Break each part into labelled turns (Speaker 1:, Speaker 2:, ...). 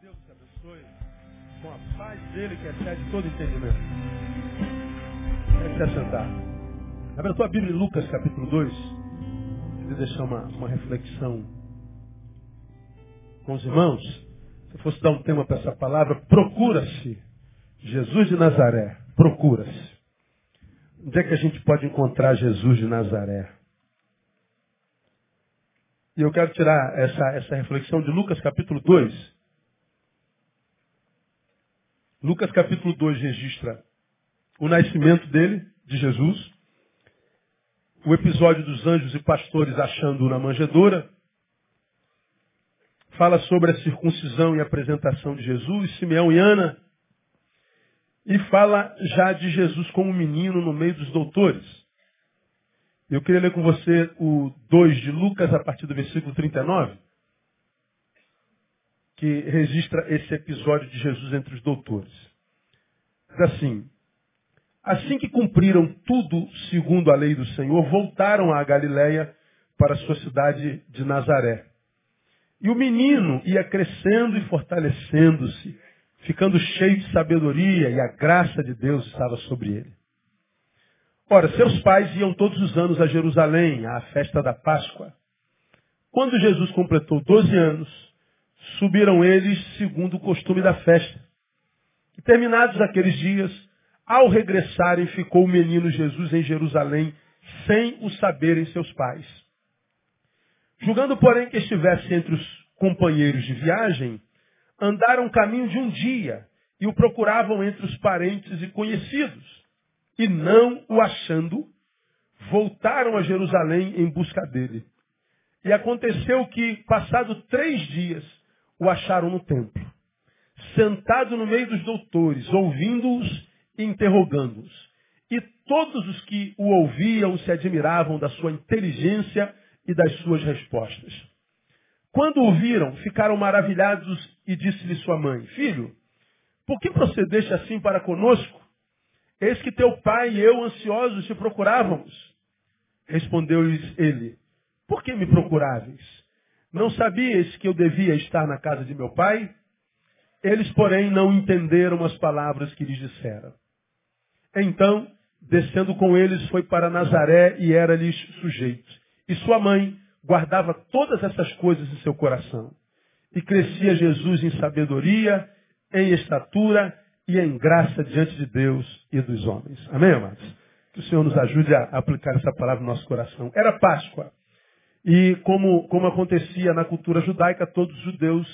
Speaker 1: Deus te abençoe com a paz dele que excede todo entendimento. É se assentar. Abra a tua Bíblia em Lucas capítulo 2. Queria deixar uma, uma reflexão com os irmãos. Se eu fosse dar um tema para essa palavra, procura-se. Jesus de Nazaré, procura-se. Onde é que a gente pode encontrar Jesus de Nazaré? E eu quero tirar essa, essa reflexão de Lucas capítulo 2. Lucas capítulo 2 registra o nascimento dele, de Jesus, o episódio dos anjos e pastores achando-o na manjedoura, fala sobre a circuncisão e apresentação de Jesus, Simeão e Ana, e fala já de Jesus como menino no meio dos doutores. Eu queria ler com você o 2 de Lucas, a partir do versículo 39, que registra esse episódio de Jesus entre os doutores. Diz assim, assim que cumpriram tudo segundo a lei do Senhor, voltaram à Galiléia para sua cidade de Nazaré. E o menino ia crescendo e fortalecendo-se, ficando cheio de sabedoria, e a graça de Deus estava sobre ele. Ora, seus pais iam todos os anos a Jerusalém, à festa da Páscoa. Quando Jesus completou 12 anos, subiram eles segundo o costume da festa. E terminados aqueles dias, ao regressarem, ficou o menino Jesus em Jerusalém, sem o saberem seus pais. Julgando, porém, que estivesse entre os companheiros de viagem, andaram caminho de um dia e o procuravam entre os parentes e conhecidos. E não o achando, voltaram a Jerusalém em busca dele. E aconteceu que, passado três dias, o acharam no templo, sentado no meio dos doutores, ouvindo-os e interrogando-os. E todos os que o ouviam se admiravam da sua inteligência e das suas respostas. Quando o viram, ficaram maravilhados e disse-lhe sua mãe, Filho, por que procedeste assim para conosco? Eis que teu pai e eu ansiosos te procurávamos. Respondeu-lhes ele, por que me procuráveis? Não sabias que eu devia estar na casa de meu pai? Eles, porém, não entenderam as palavras que lhes disseram. Então, descendo com eles, foi para Nazaré e era-lhes sujeito. E sua mãe guardava todas essas coisas em seu coração. E crescia Jesus em sabedoria, em estatura e em graça diante de Deus e dos homens. Amém, amados? Que o Senhor nos ajude a aplicar essa palavra no nosso coração. Era Páscoa. E como, como acontecia na cultura judaica, todos os judeus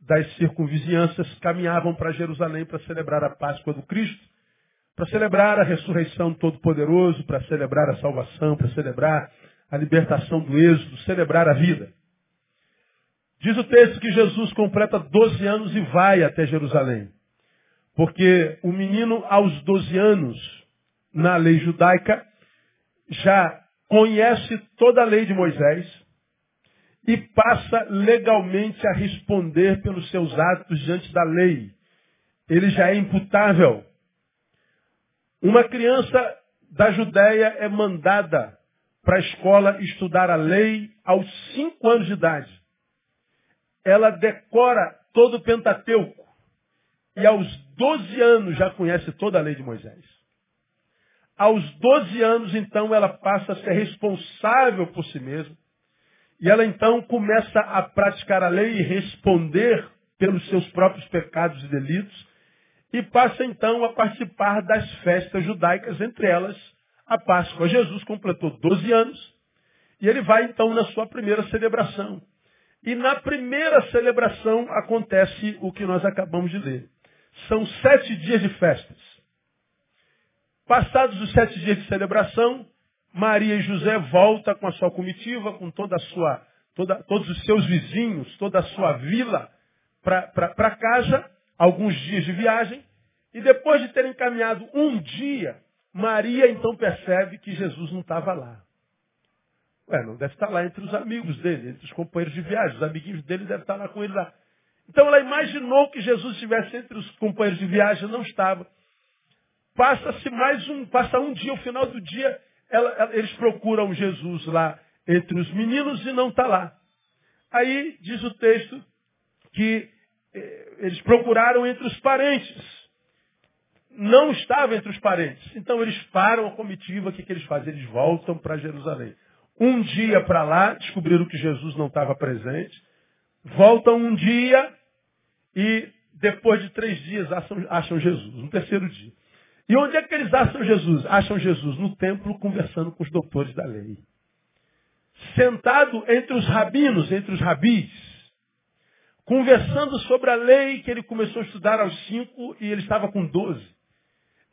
Speaker 1: das circunvizinhanças caminhavam para Jerusalém para celebrar a Páscoa do Cristo, para celebrar a ressurreição do Todo-Poderoso, para celebrar a salvação, para celebrar a libertação do êxodo, celebrar a vida. Diz o texto que Jesus completa 12 anos e vai até Jerusalém. Porque o menino, aos 12 anos, na lei judaica, já conhece toda a lei de Moisés e passa legalmente a responder pelos seus atos diante da lei. Ele já é imputável. Uma criança da Judéia é mandada para a escola estudar a lei aos cinco anos de idade. Ela decora todo o Pentateuco. E aos 12 anos já conhece toda a lei de Moisés. Aos 12 anos, então, ela passa a ser responsável por si mesma. E ela, então, começa a praticar a lei e responder pelos seus próprios pecados e delitos. E passa, então, a participar das festas judaicas, entre elas a Páscoa. Jesus completou 12 anos. E ele vai, então, na sua primeira celebração. E na primeira celebração acontece o que nós acabamos de ler. São sete dias de festas. Passados os sete dias de celebração, Maria e José voltam com a sua comitiva, com toda a sua, toda, todos os seus vizinhos, toda a sua vila, para casa, alguns dias de viagem, e depois de terem caminhado um dia, Maria então percebe que Jesus não estava lá. Ué, não deve estar lá entre os amigos dele, entre os companheiros de viagem, os amiguinhos dele devem estar lá com ele lá. Então ela imaginou que Jesus estivesse entre os companheiros de viagem, não estava. Passa-se mais um, passa um dia, o final do dia, ela, ela, eles procuram Jesus lá entre os meninos e não está lá. Aí diz o texto que eh, eles procuraram entre os parentes. Não estava entre os parentes. Então eles param a comitiva, o que, que eles fazem? Eles voltam para Jerusalém. Um dia para lá, descobriram que Jesus não estava presente. Voltam um dia e depois de três dias acham, acham Jesus, no terceiro dia. E onde é que eles acham Jesus? Acham Jesus no templo conversando com os doutores da lei. Sentado entre os rabinos, entre os rabis, conversando sobre a lei que ele começou a estudar aos cinco e ele estava com doze.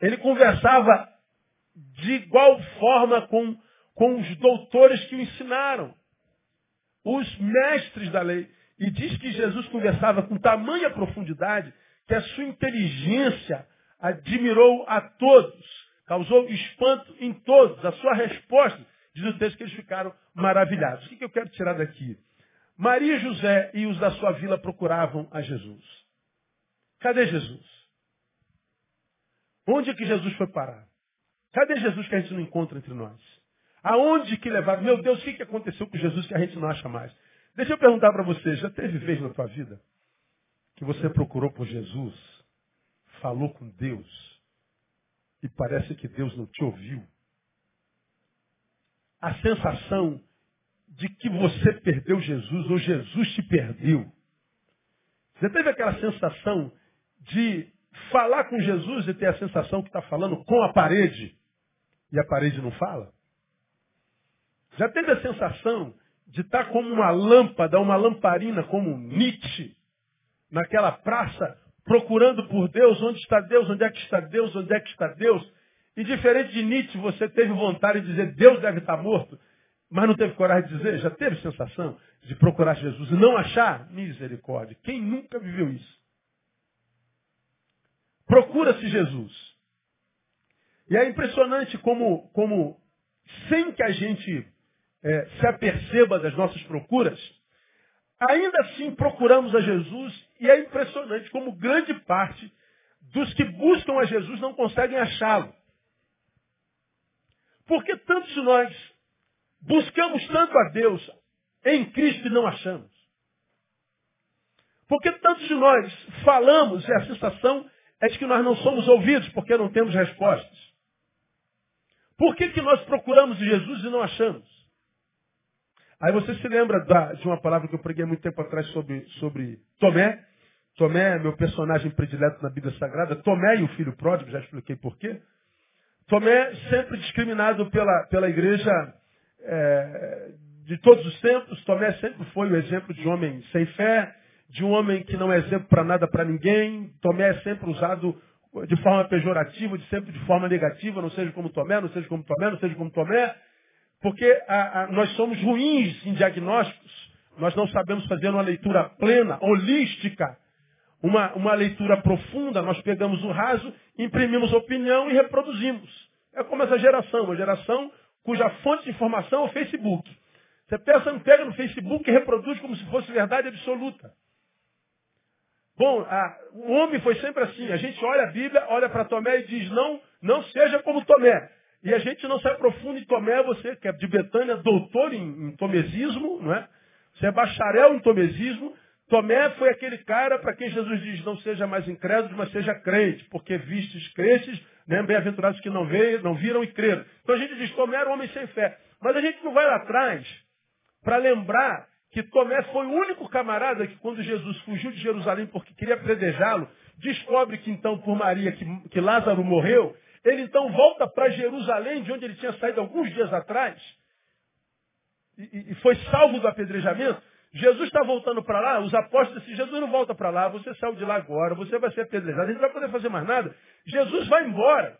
Speaker 1: Ele conversava de igual forma com, com os doutores que o ensinaram, os mestres da lei. E diz que Jesus conversava com tamanha profundidade que a sua inteligência admirou a todos, causou espanto em todos. A sua resposta, diz o texto que eles ficaram maravilhados. O que eu quero tirar daqui? Maria, José e os da sua vila procuravam a Jesus. Cadê Jesus? Onde é que Jesus foi parar? Cadê Jesus que a gente não encontra entre nós? Aonde que levaram? Meu Deus, o que aconteceu com Jesus que a gente não acha mais? Deixa eu perguntar para você, já teve vez na tua vida que você procurou por Jesus, falou com Deus e parece que Deus não te ouviu? A sensação de que você perdeu Jesus ou Jesus te perdeu. Você teve aquela sensação de falar com Jesus e ter a sensação que está falando com a parede e a parede não fala? Já teve a sensação de estar como uma lâmpada, uma lamparina, como Nietzsche, naquela praça, procurando por Deus, onde está Deus, onde é que está Deus, onde é que está Deus. E diferente de Nietzsche, você teve vontade de dizer, Deus deve estar morto, mas não teve coragem de dizer, já teve sensação de procurar Jesus e não achar? Misericórdia. Quem nunca viveu isso? Procura-se Jesus. E é impressionante como, como, sem que a gente é, se aperceba das nossas procuras, ainda assim procuramos a Jesus e é impressionante como grande parte dos que buscam a Jesus não conseguem achá-lo. Porque tantos de nós buscamos tanto a Deus em Cristo e não achamos? Porque tantos de nós falamos e a sensação é de que nós não somos ouvidos porque não temos respostas. Por que, que nós procuramos Jesus e não achamos? Aí você se lembra da, de uma palavra que eu preguei muito tempo atrás sobre, sobre Tomé. Tomé é meu personagem predileto na Bíblia Sagrada. Tomé e o filho pródigo, já expliquei por quê. Tomé sempre discriminado pela, pela igreja é, de todos os tempos. Tomé sempre foi o exemplo de homem sem fé, de um homem que não é exemplo para nada para ninguém. Tomé é sempre usado de forma pejorativa, de sempre de forma negativa, não seja como Tomé, não seja como Tomé, não seja como Tomé. Porque a, a, nós somos ruins em diagnósticos, nós não sabemos fazer uma leitura plena, holística, uma, uma leitura profunda, nós pegamos o raso, imprimimos opinião e reproduzimos. É como essa geração, uma geração cuja fonte de informação é o Facebook. Você pensa, pega no Facebook e reproduz como se fosse verdade absoluta. Bom, a, o homem foi sempre assim. A gente olha a Bíblia, olha para Tomé e diz, não, não seja como Tomé. E a gente não se aprofunda em Tomé, você que é de Betânia, doutor em, em tomesismo, não é? Você é bacharel em tomesismo. Tomé foi aquele cara para quem Jesus diz, não seja mais incrédulo, mas seja crente, porque vistes crentes, né, bem-aventurados que não veio, não viram e creram. Então a gente diz, Tomé era um homem sem fé. Mas a gente não vai lá atrás para lembrar que Tomé foi o único camarada que, quando Jesus fugiu de Jerusalém porque queria predejá-lo, descobre que então, por Maria, que, que Lázaro morreu, ele então volta para Jerusalém, de onde ele tinha saído alguns dias atrás, e, e foi salvo do apedrejamento. Jesus está voltando para lá, os apóstolos dizem, Jesus não volta para lá, você saiu de lá agora, você vai ser apedrejado, gente não vai poder fazer mais nada. Jesus vai embora.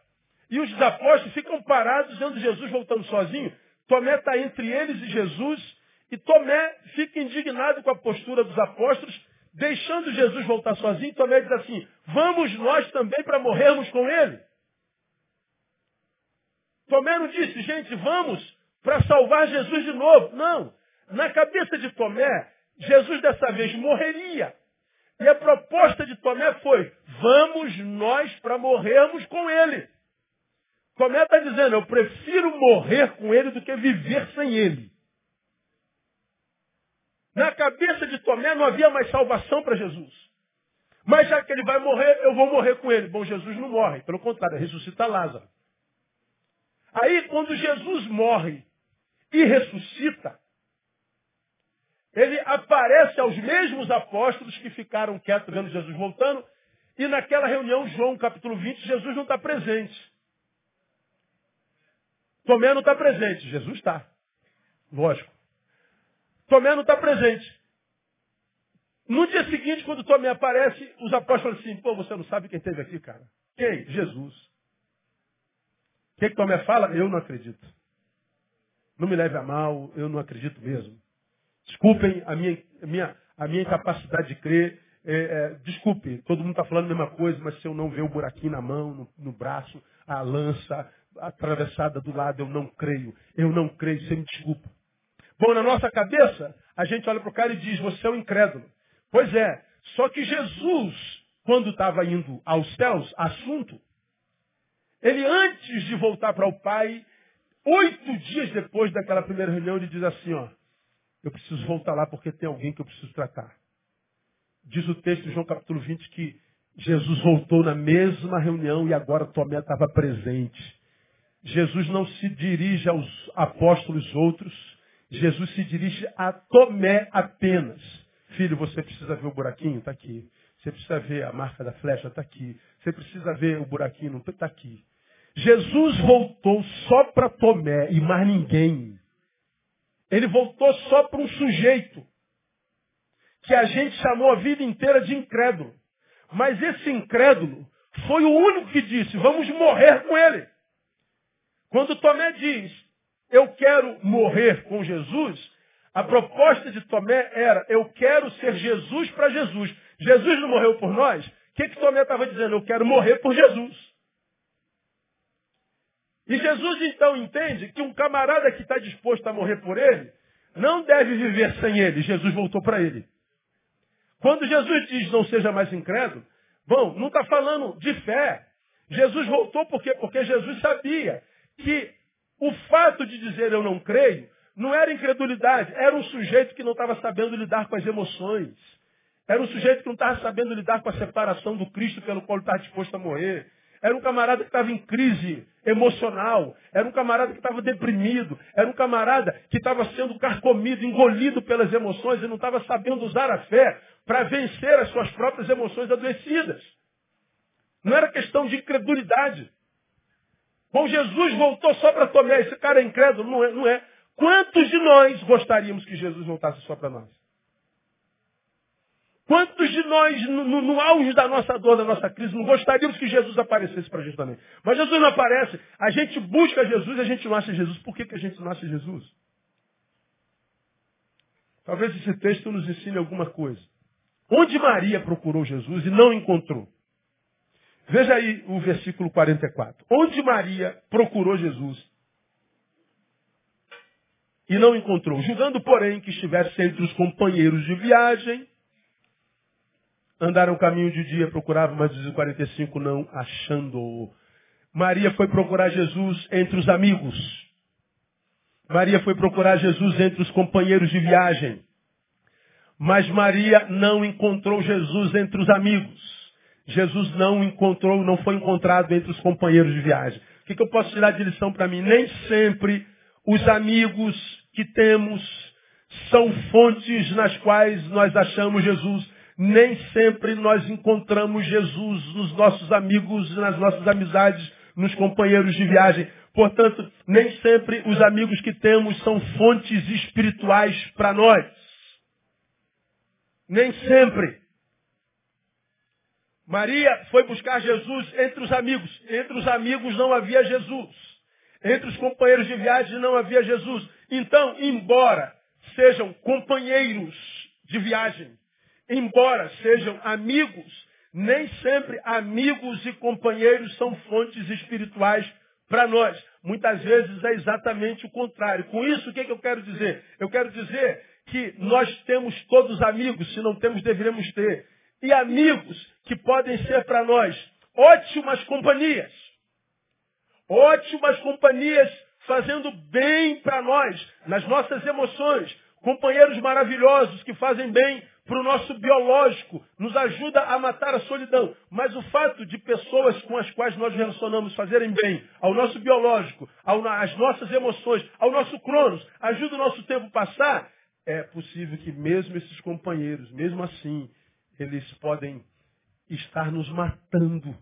Speaker 1: E os apóstolos ficam parados, vendo Jesus voltando sozinho. Tomé está entre eles e Jesus, e Tomé fica indignado com a postura dos apóstolos, deixando Jesus voltar sozinho. Tomé diz assim, vamos nós também para morrermos com ele. Tomé não disse, gente, vamos para salvar Jesus de novo. Não. Na cabeça de Tomé, Jesus dessa vez morreria. E a proposta de Tomé foi, vamos nós para morrermos com ele. Tomé está dizendo, eu prefiro morrer com ele do que viver sem ele. Na cabeça de Tomé não havia mais salvação para Jesus. Mas já que ele vai morrer, eu vou morrer com ele. Bom, Jesus não morre, pelo contrário, ressuscita Lázaro. Aí, quando Jesus morre e ressuscita, ele aparece aos mesmos apóstolos que ficaram quietos vendo Jesus voltando, e naquela reunião, João capítulo 20, Jesus não está presente. Tomé não está presente, Jesus está. Lógico. Tomé não está presente. No dia seguinte, quando Tomé aparece, os apóstolos assim, pô, você não sabe quem esteve aqui, cara. Quem? Jesus. O que, que Tomé fala? Eu não acredito. Não me leve a mal, eu não acredito mesmo. Desculpem a minha, a minha, a minha incapacidade de crer. É, é, desculpe, todo mundo está falando a mesma coisa, mas se eu não ver o buraquinho na mão, no, no braço, a lança atravessada do lado, eu não creio. Eu não creio, você me desculpa. Bom, na nossa cabeça, a gente olha para o cara e diz, você é um incrédulo. Pois é, só que Jesus, quando estava indo aos céus, assunto, ele antes de voltar para o Pai, oito dias depois daquela primeira reunião, ele diz assim, ó, eu preciso voltar lá porque tem alguém que eu preciso tratar. Diz o texto de João capítulo 20 que Jesus voltou na mesma reunião e agora Tomé estava presente. Jesus não se dirige aos apóstolos outros, Jesus se dirige a Tomé apenas. Filho, você precisa ver o buraquinho? Está aqui. Você precisa ver a marca da flecha? Está aqui. Você precisa ver o buraquinho? Está aqui. Jesus voltou só para Tomé e mais ninguém. Ele voltou só para um sujeito que a gente chamou a vida inteira de incrédulo. Mas esse incrédulo foi o único que disse, vamos morrer com ele. Quando Tomé diz, eu quero morrer com Jesus, a proposta de Tomé era, eu quero ser Jesus para Jesus. Jesus não morreu por nós? O que, que Tomé estava dizendo? Eu quero morrer por Jesus. E Jesus então entende que um camarada que está disposto a morrer por ele, não deve viver sem ele. Jesus voltou para ele. Quando Jesus diz não seja mais incrédulo, bom, não está falando de fé. Jesus voltou por quê? Porque Jesus sabia que o fato de dizer eu não creio não era incredulidade, era um sujeito que não estava sabendo lidar com as emoções. Era um sujeito que não estava sabendo lidar com a separação do Cristo pelo qual estava disposto a morrer. Era um camarada que estava em crise emocional. Era um camarada que estava deprimido. Era um camarada que estava sendo carcomido, engolido pelas emoções e não estava sabendo usar a fé para vencer as suas próprias emoções adoecidas. Não era questão de incredulidade. Bom, Jesus voltou só para Tomé. Esse cara é incrédulo? Não é, não é. Quantos de nós gostaríamos que Jesus voltasse só para nós? Quantos de nós, no, no, auge da nossa dor, da nossa crise, não gostaríamos que Jesus aparecesse para a gente também? Mas Jesus não aparece. A gente busca Jesus e a gente não acha Jesus. Por que, que a gente não acha Jesus? Talvez esse texto nos ensine alguma coisa. Onde Maria procurou Jesus e não encontrou? Veja aí o versículo 44. Onde Maria procurou Jesus e não encontrou, julgando, porém, que estivesse entre os companheiros de viagem, Andaram caminho de dia, procuravam, mas os 45 não achando. Maria foi procurar Jesus entre os amigos. Maria foi procurar Jesus entre os companheiros de viagem. Mas Maria não encontrou Jesus entre os amigos. Jesus não encontrou, não foi encontrado entre os companheiros de viagem. O que, que eu posso tirar de lição para mim? Nem sempre os amigos que temos são fontes nas quais nós achamos Jesus. Nem sempre nós encontramos Jesus nos nossos amigos, nas nossas amizades, nos companheiros de viagem. Portanto, nem sempre os amigos que temos são fontes espirituais para nós. Nem sempre. Maria foi buscar Jesus entre os amigos. Entre os amigos não havia Jesus. Entre os companheiros de viagem não havia Jesus. Então, embora sejam companheiros de viagem, embora sejam amigos, nem sempre amigos e companheiros são fontes espirituais para nós. Muitas vezes é exatamente o contrário. Com isso, o que, é que eu quero dizer? Eu quero dizer que nós temos todos amigos, se não temos, deveremos ter. E amigos que podem ser para nós ótimas companhias. Ótimas companhias fazendo bem para nós, nas nossas emoções. Companheiros maravilhosos que fazem bem para o nosso biológico, nos ajuda a matar a solidão. Mas o fato de pessoas com as quais nós relacionamos fazerem bem ao nosso biológico, às nossas emoções, ao nosso cronos, ajuda o nosso tempo passar, é possível que mesmo esses companheiros, mesmo assim, eles podem estar nos matando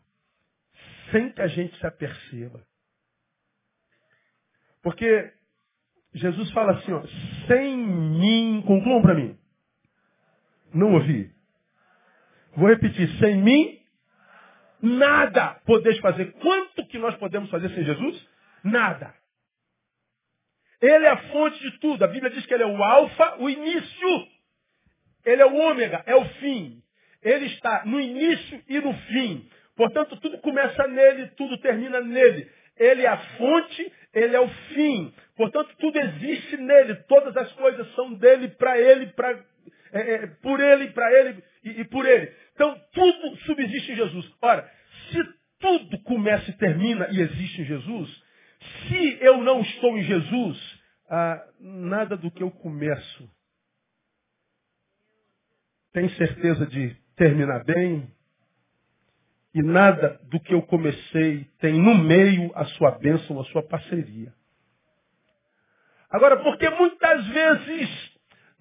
Speaker 1: sem que a gente se aperceba. Porque Jesus fala assim, ó, sem mim, concluam para mim. Não ouvi. Vou repetir, sem mim, nada podeis fazer. Quanto que nós podemos fazer sem Jesus? Nada. Ele é a fonte de tudo. A Bíblia diz que ele é o alfa, o início. Ele é o ômega, é o fim. Ele está no início e no fim. Portanto, tudo começa nele, tudo termina nele. Ele é a fonte, ele é o fim. Portanto, tudo existe nele. Todas as coisas são dele, para ele, pra, é, é, por ele, para ele e, e por ele. Então, tudo subsiste em Jesus. Ora, se tudo começa e termina e existe em Jesus, se eu não estou em Jesus, ah, nada do que eu começo tem certeza de terminar bem, e nada do que eu comecei tem no meio a sua bênção, a sua parceria. Agora, porque muitas vezes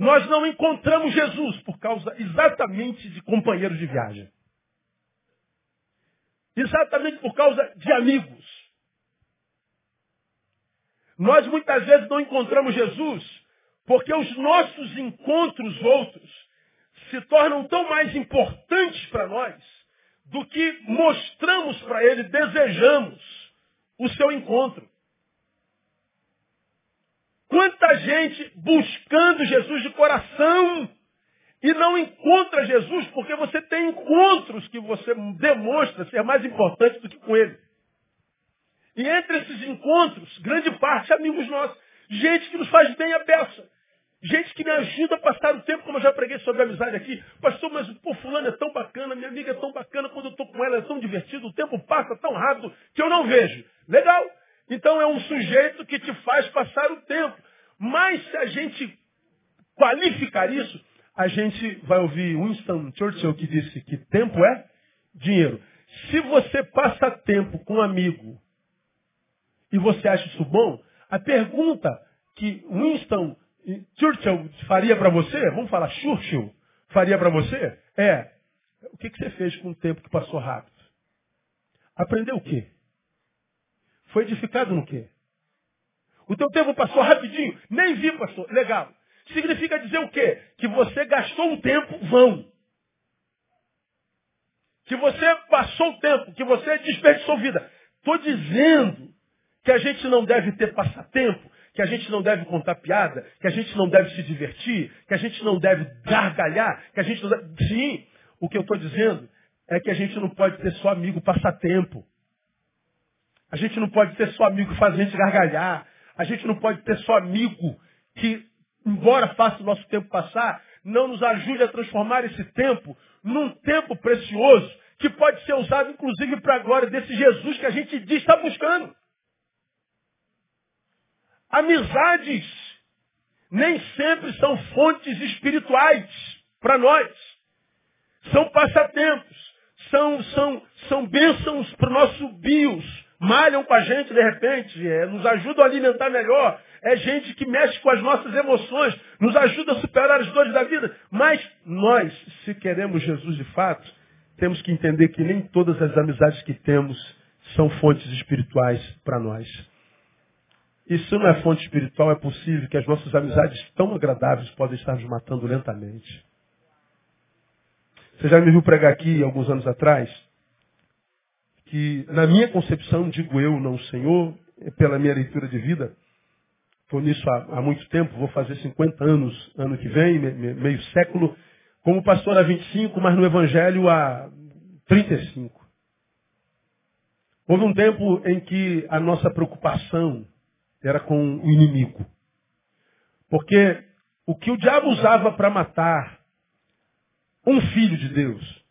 Speaker 1: nós não encontramos Jesus por causa exatamente de companheiros de viagem. Exatamente por causa de amigos. Nós muitas vezes não encontramos Jesus porque os nossos encontros outros se tornam tão mais importantes para nós do que mostramos para ele, desejamos o seu encontro. Gente buscando Jesus de coração e não encontra Jesus porque você tem encontros que você demonstra ser mais importante do que com ele. E entre esses encontros, grande parte amigos nossos, gente que nos faz bem a beça. Gente que me ajuda a passar o tempo, como eu já preguei sobre amizade aqui. Pastor, mas pô, fulano é tão bacana, minha amiga é tão bacana, quando eu estou com ela é tão divertido, o tempo passa tão rápido que eu não vejo. Legal. Então é um sujeito que te faz passar o tempo. Mas se a gente qualificar isso, a gente vai ouvir Winston Churchill que disse que tempo é dinheiro. Se você passa tempo com um amigo e você acha isso bom, a pergunta que Winston Churchill faria para você, vamos falar Churchill, faria para você, é, o que, que você fez com o tempo que passou rápido? Aprendeu o quê? Foi edificado no quê? O teu tempo passou rapidinho? Nem vi, pastor. Legal. Significa dizer o quê? Que você gastou um tempo vão. Que você passou o tempo, que você desperdiçou vida. Estou dizendo que a gente não deve ter passatempo que a gente não deve contar piada, que a gente não deve se divertir, que a gente não deve gargalhar, que a gente não deve... Sim, o que eu estou dizendo é que a gente não pode ter só amigo passatempo. A gente não pode ter só amigo que faz a gente gargalhar. A gente não pode ter só amigo que, embora faça o nosso tempo passar, não nos ajude a transformar esse tempo num tempo precioso que pode ser usado inclusive para a glória desse Jesus que a gente diz estar buscando. Amizades nem sempre são fontes espirituais para nós. São passatempos, são, são, são bênçãos para o nosso bios. Malham com a gente de repente, é, nos ajudam a alimentar melhor. É gente que mexe com as nossas emoções, nos ajuda a superar as dores da vida. Mas nós, se queremos Jesus de fato, temos que entender que nem todas as amizades que temos são fontes espirituais para nós. E se não é fonte espiritual, é possível que as nossas amizades tão agradáveis podem estar nos matando lentamente. Você já me viu pregar aqui alguns anos atrás que, na minha concepção, digo eu, não o Senhor, pela minha leitura de vida, estou nisso há, há, muito tempo, vou fazer 50 anos ano que vem, meio século, como pastor há 25, mas no Evangelho há 35. Houve um tempo em que a nossa preocupação era com o inimigo. Porque o que o diabo usava para matar um filho de Deus,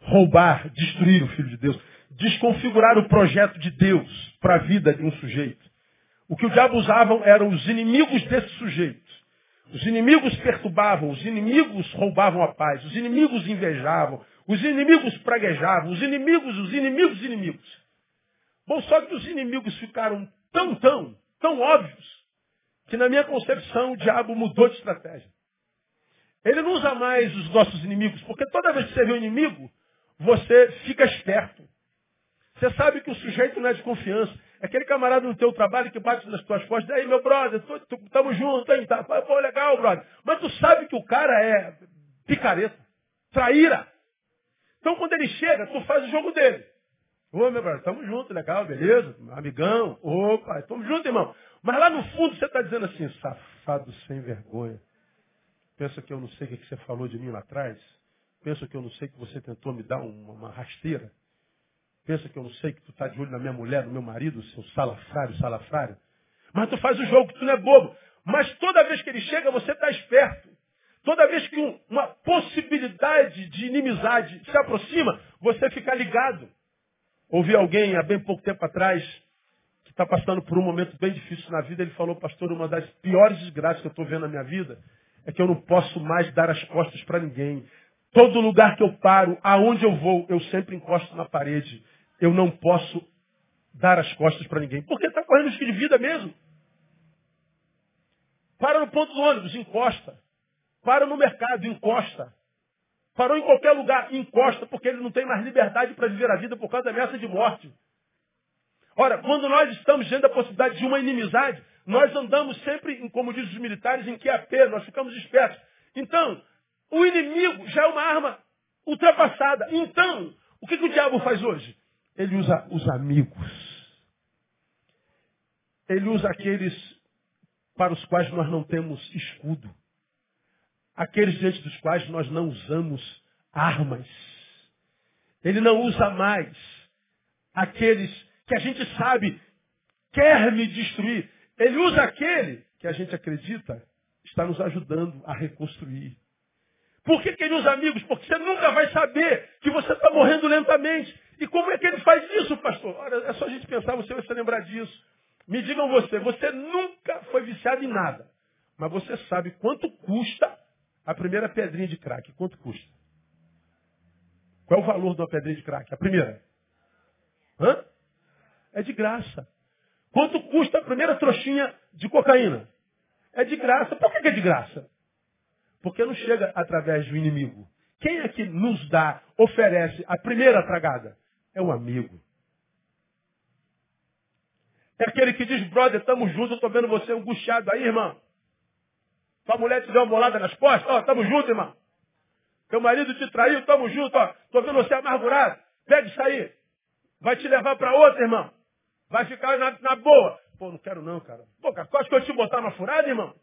Speaker 1: roubar, destruir o filho de Deus, desconfigurar o projeto de Deus para a vida de um sujeito. O que o diabo usava eram os inimigos desse sujeito. Os inimigos perturbavam, os inimigos roubavam a paz, os inimigos invejavam, os inimigos praguejavam, os inimigos, os inimigos, os inimigos. Bom, só que os inimigos ficaram tão, tão, tão óbvios, que na minha concepção o diabo mudou de estratégia. Ele não usa mais os nossos inimigos, porque toda vez que você vê um inimigo, você fica esperto. Você sabe que o sujeito não é de confiança. É aquele camarada no teu trabalho que bate nas tuas costas, aí meu brother, estamos juntos, hein? Tá, pô, legal, brother. Mas tu sabe que o cara é picareta, traíra. Então quando ele chega, tu faz o jogo dele. Ô, meu brother, tamo junto, legal, beleza? Amigão, opa, tamo junto, irmão. Mas lá no fundo você está dizendo assim, safado sem vergonha. Pensa que eu não sei o que você falou de mim lá atrás? Pensa que eu não sei que você tentou me dar uma, uma rasteira? Pensa que eu não sei que tu está de olho na minha mulher, no meu marido, seu salafrário, salafrário? Mas tu faz o jogo, tu não é bobo. Mas toda vez que ele chega, você está esperto. Toda vez que um, uma possibilidade de inimizade se aproxima, você fica ligado. Ouvi alguém há bem pouco tempo atrás que está passando por um momento bem difícil na vida. Ele falou, pastor, uma das piores desgraças que eu estou vendo na minha vida é que eu não posso mais dar as costas para ninguém. Todo lugar que eu paro, aonde eu vou, eu sempre encosto na parede. Eu não posso dar as costas para ninguém. Porque está correndo risco de vida mesmo. Para no ponto do ônibus, encosta. Para no mercado, encosta. Parou em qualquer lugar, encosta, porque ele não tem mais liberdade para viver a vida por causa da ameaça de morte. Ora, quando nós estamos diante da possibilidade de uma inimizade, nós andamos sempre, como dizem os militares, em QAP, nós ficamos espertos. Então, o inimigo já é uma arma ultrapassada. Então, o que, que o diabo faz hoje? Ele usa os amigos. Ele usa aqueles para os quais nós não temos escudo. Aqueles diante dos quais nós não usamos armas. Ele não usa mais aqueles que a gente sabe quer me destruir. Ele usa aquele que a gente acredita está nos ajudando a reconstruir. Por que, que ele usa amigos? Porque você nunca vai saber que você está morrendo lentamente. E como é que ele faz isso, pastor? Olha, é só a gente pensar, você vai se lembrar disso. Me digam você, você nunca foi viciado em nada. Mas você sabe quanto custa a primeira pedrinha de crack. Quanto custa? Qual é o valor de uma pedrinha de crack? A primeira? Hã? É de graça. Quanto custa a primeira trouxinha de cocaína? É de graça. Por que é de graça? Porque não chega através do inimigo. Quem é que nos dá, oferece a primeira tragada? É um amigo. É aquele que diz, brother, estamos juntos, eu estou vendo você angustiado aí, irmão. Tua mulher te deu uma bolada nas costas, ó, estamos juntos, irmão. Teu marido te traiu, estamos juntos, ó. Estou vendo você amargurado. Pega isso aí. Vai te levar para outra, irmão. Vai ficar na, na, boa. Pô, não quero não, cara. Pô, cara, quase que eu te botar na furada, irmão?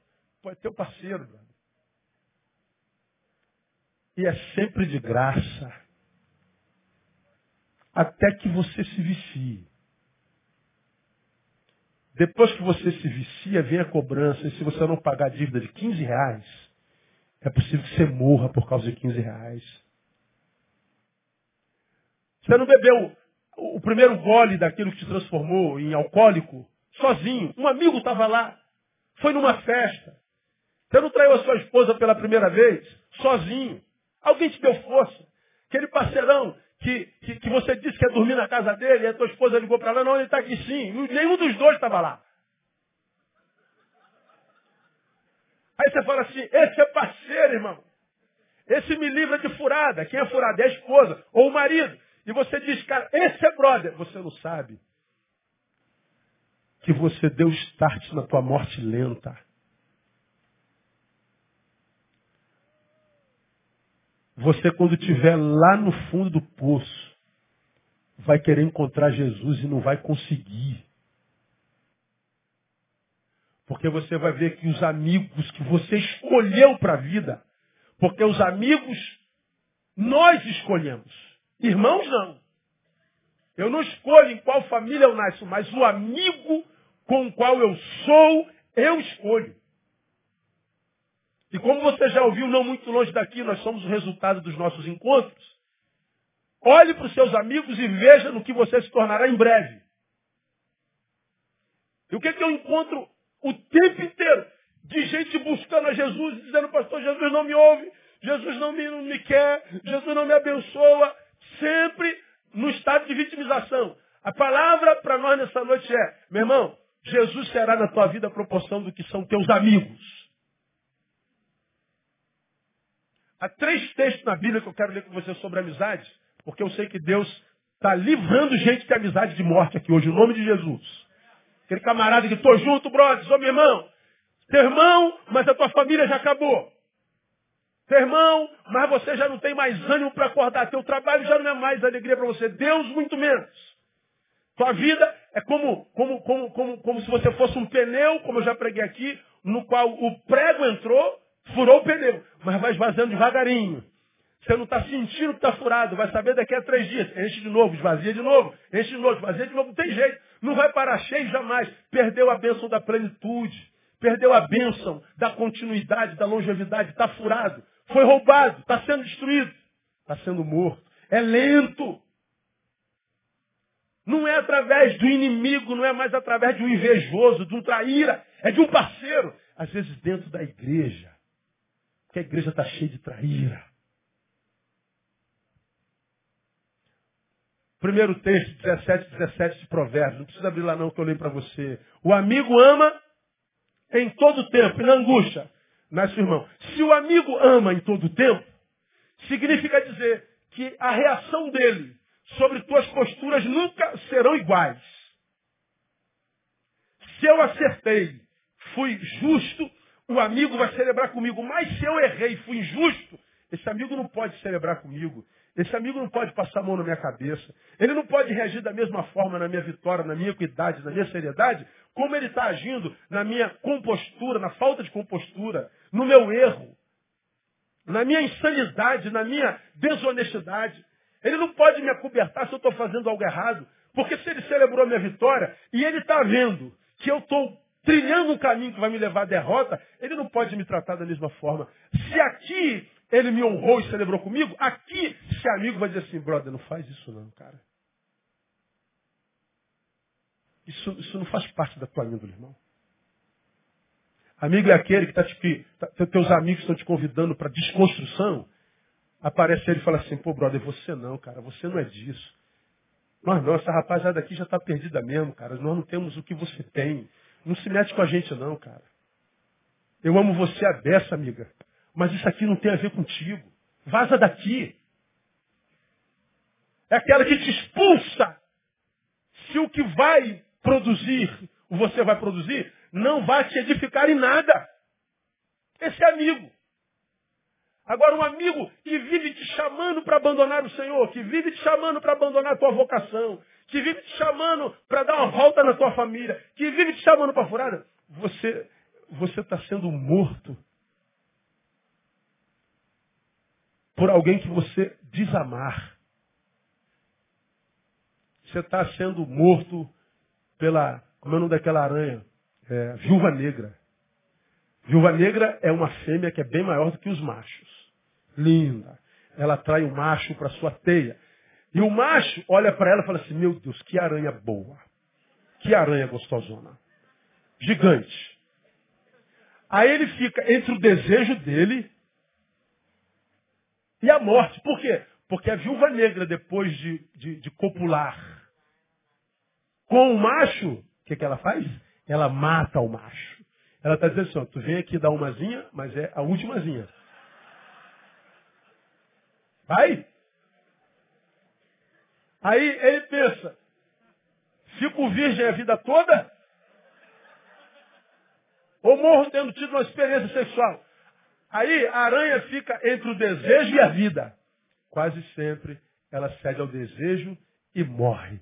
Speaker 1: Pô, é teu parceiro, brother. E é sempre de graça. Até que você se vicie. Depois que você se vicia, vem a cobrança. E se você não pagar a dívida de 15 reais, é possível que você morra por causa de 15 reais. Você não bebeu o primeiro gole daquilo que te transformou em alcoólico sozinho. Um amigo estava lá. Foi numa festa. Você não traiu a sua esposa pela primeira vez sozinho. Alguém te deu força. Aquele parceirão que, que, que, você disse que ia dormir na casa dele, e a tua esposa ligou para lá, não, ele está aqui sim. Nenhum dos dois estava lá. Aí você fala assim, esse é parceiro, irmão. Esse me livra de furada. Quem é furada? É a esposa ou o marido. E você diz, cara, esse é brother. Você não sabe que você deu start na tua morte lenta. Você, quando estiver lá no fundo do poço, vai querer encontrar Jesus e não vai conseguir. Porque você vai ver que os amigos que você escolheu para a vida, porque os amigos nós escolhemos. Irmãos não. Eu não escolho em qual família eu nasço, mas o amigo com o qual eu sou, eu escolho. E como você já ouviu, não muito longe daqui, nós somos o resultado dos nossos encontros. Olhe para os seus amigos e veja no que você se tornará em breve. E o que, é que eu encontro o tempo inteiro? de gente buscando a Jesus, dizendo, pastor, Jesus não me ouve, Jesus não me, não me quer, Jesus não me abençoa, sempre no estado de vitimização. A palavra para nós nessa noite é, meu irmão, Jesus será na tua vida a proporção do que são teus amigos. Há três textos na Bíblia que eu quero ler com você sobre amizade, porque eu sei que Deus está livrando gente de amizade de morte aqui hoje, em nome de Jesus. Aquele camarada que estou junto, brother, ô meu irmão, teu irmão, mas a tua família já acabou. Teu irmão, mas você já não tem mais ânimo para acordar. Teu trabalho já não é mais alegria para você. Deus, muito menos. Tua vida é como, como, como, como, como se você fosse um pneu, como eu já preguei aqui, no qual o prego entrou, furou o pneu, mas vai esvaziando devagarinho. Você não está sentindo que está furado, vai saber daqui a três dias. Enche de novo, esvazia de novo, enche de novo, esvazia de novo, não tem jeito. Não vai parar cheio jamais. Perdeu a bênção da plenitude. Perdeu a bênção da continuidade, da longevidade. Está furado. Foi roubado. Está sendo destruído. Está sendo morto. É lento. Não é através do inimigo, não é mais através de um invejoso, de um traíra. É de um parceiro. Às vezes dentro da igreja. Porque a igreja está cheia de traíra. Primeiro texto, 17, 17 de Provérbios. Não precisa abrir lá não que eu leio para você. O amigo ama em todo tempo, e na angústia. Nasce irmão. Se o amigo ama em todo tempo, significa dizer que a reação dele sobre tuas posturas nunca serão iguais. Se eu acertei, fui justo, o amigo vai celebrar comigo. Mas se eu errei, fui injusto, esse amigo não pode celebrar comigo. Esse amigo não pode passar a mão na minha cabeça. Ele não pode reagir da mesma forma na minha vitória, na minha equidade, na minha seriedade, como ele está agindo na minha compostura, na falta de compostura, no meu erro, na minha insanidade, na minha desonestidade. Ele não pode me acobertar se eu estou fazendo algo errado. Porque se ele celebrou a minha vitória e ele está vendo que eu estou trilhando um caminho que vai me levar à derrota, ele não pode me tratar da mesma forma. Se aqui ele me honrou e celebrou comigo, aqui esse amigo vai dizer assim, brother, não faz isso não, cara. Isso, isso não faz parte da tua índole, irmão. Amigo é aquele que está te, tá, teus amigos estão te convidando para desconstrução. Aparece ele e fala assim, pô, brother, você não, cara, você não é disso. Nós não, essa rapaziada aqui já está perdida mesmo, cara. Nós não temos o que você tem. Não se mete com a gente não, cara. Eu amo você a dessa, amiga. Mas isso aqui não tem a ver contigo. Vaza daqui. É aquela que te expulsa. Se o que vai produzir, você vai produzir, não vai te edificar em nada. Esse é amigo. Agora, um amigo que vive te chamando para abandonar o Senhor, que vive te chamando para abandonar a tua vocação, que vive te chamando para dar uma volta na tua família, que vive te chamando para furada, você você está sendo morto por alguém que você desamar. Você está sendo morto pela, como é o nome daquela aranha? É, viúva negra. Viúva negra é uma fêmea que é bem maior do que os machos. Linda. Ela atrai o macho para sua teia. E o macho olha para ela e fala assim, meu Deus, que aranha boa. Que aranha gostosona. Gigante. Aí ele fica entre o desejo dele e a morte. Por quê? Porque a viúva negra, depois de, de, de copular com o macho, o que, que ela faz? Ela mata o macho. Ela está dizendo assim, ó, tu vem aqui dar umazinha, mas é a últimazinha. Vai? Aí ele pensa, fico virgem a vida toda? Ou morro tendo tido uma experiência sexual? Aí a aranha fica entre o desejo e a vida. Quase sempre ela cede ao desejo e morre.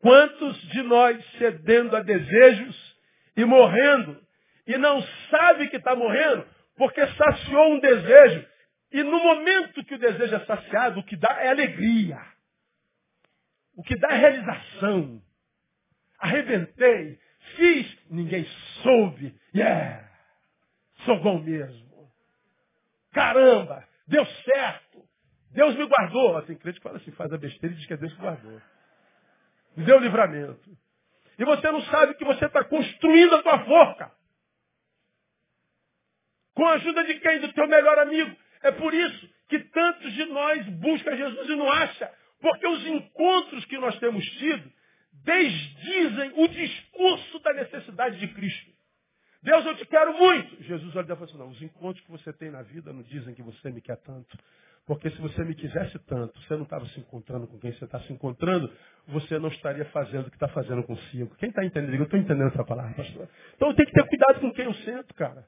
Speaker 1: Quantos de nós cedendo a desejos e morrendo e não sabe que está morrendo porque saciou um desejo e no momento que o desejo é saciado, o que dá é alegria. O que dá é realização. Arrebentei, fiz, ninguém soube. Yeah! Sou bom mesmo. Caramba, deu certo. Deus me guardou. Tem crente que fala assim, faz a besteira e diz que é Deus que guardou. Me deu livramento. E você não sabe que você está construindo a tua forca. Com a ajuda de quem? Do teu melhor amigo. É por isso que tantos de nós buscam Jesus e não acham. Porque os encontros que nós temos tido desdizem o discurso da necessidade de Cristo. Deus, eu te quero muito. Jesus olha e fala assim, não, os encontros que você tem na vida não dizem que você me quer tanto. Porque se você me quisesse tanto, você não estava se encontrando com quem você está se encontrando, você não estaria fazendo o que está fazendo consigo. Quem está entendendo? Eu estou entendendo essa palavra, pastor. Então tem que ter cuidado com quem eu sento, cara.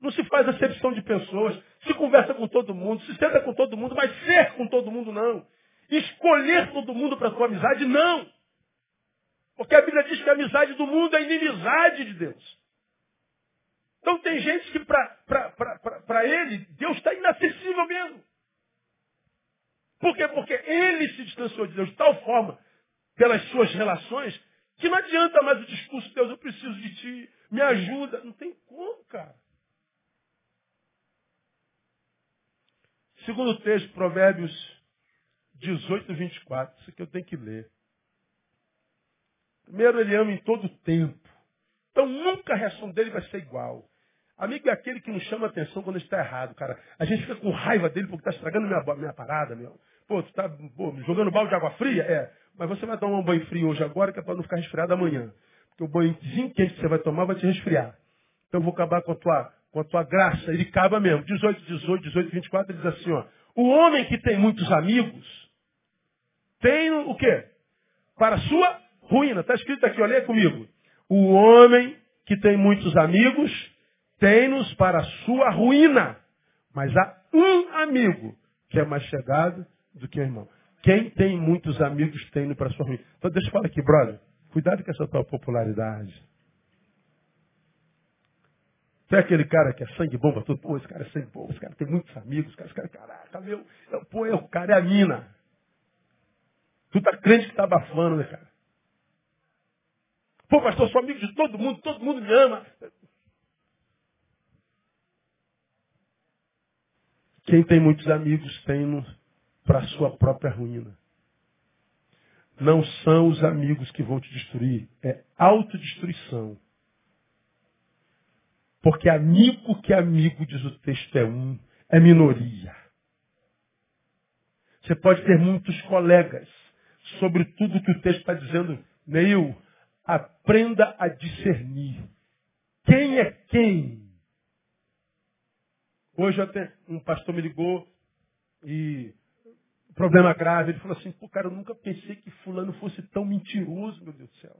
Speaker 1: Não se faz acepção de pessoas, se conversa com todo mundo, se senta com todo mundo, mas ser com todo mundo não. Escolher todo mundo para sua amizade, não. Porque a Bíblia diz que a amizade do mundo é inimizade de Deus. Então tem gente que para ele, Deus está inacessível mesmo. Por quê? Porque ele se distanciou de Deus de tal forma, pelas suas relações, que não adianta mais o discurso de Deus, eu preciso de ti, me ajuda. Não tem como, cara. Segundo texto, Provérbios 18, 24. Isso aqui eu tenho que ler. Primeiro, ele ama em todo tempo. Então nunca a reação dele vai ser igual. Amigo é aquele que não chama atenção quando está errado, cara. A gente fica com raiva dele porque está estragando minha, minha parada, meu. Pô, tu está jogando balde de água fria? É. Mas você vai tomar um banho frio hoje agora que é para não ficar resfriado amanhã. Porque o banhozinho quente que você vai tomar vai te resfriar. Então eu vou acabar com a tua, com a tua graça. Ele acaba mesmo. 18, 18, 18, 24, ele diz assim, ó. O homem que tem muitos amigos tem o quê? Para sua ruína. Está escrito aqui, olha comigo. O homem que tem muitos amigos tem-nos para a sua ruína. Mas há um amigo que é mais chegado do que o irmão. Quem tem muitos amigos tem-no para sua ruína. Então deixa eu falar aqui, brother. Cuidado com essa tua popularidade. Você é aquele cara que é sangue bom para tudo. Pô, esse cara é sangue bom, esse cara tem muitos amigos, esse cara, caraca, meu. Pô, é, o cara é a mina. Tu tá crente que tá abafando, né, cara? Pô, pastor, sou amigo de todo mundo, todo mundo me ama. Quem tem muitos amigos tem para sua própria ruína. Não são os amigos que vão te destruir, é autodestruição. Porque amigo que amigo, diz o texto, é um, é minoria. Você pode ter muitos colegas sobre tudo que o texto está dizendo. Neil, aprenda a discernir. Quem é quem? Hoje até um pastor me ligou e problema grave. Ele falou assim, pô, cara, eu nunca pensei que fulano fosse tão mentiroso, meu Deus do céu.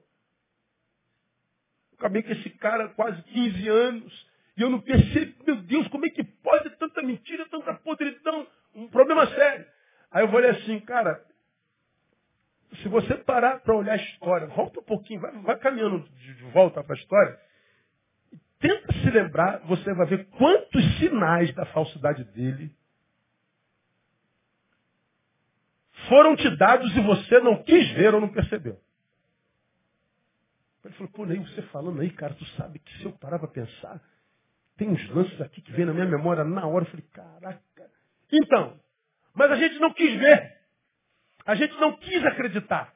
Speaker 1: Acabei com esse cara quase 15 anos. E eu não percebo, meu Deus, como é que pode tanta mentira, tanta podridão? Um problema sério. Aí eu falei assim, cara, se você parar para olhar a história, volta um pouquinho, vai, vai caminhando de volta para a história, Tenta se lembrar, você vai ver quantos sinais da falsidade dele foram te dados e você não quis ver ou não percebeu. Ele falou, pô, nem você falando aí, cara, tu sabe que se eu parar para pensar, tem uns lances aqui que vem na minha memória na hora. Eu falei, caraca. Então, mas a gente não quis ver. A gente não quis acreditar.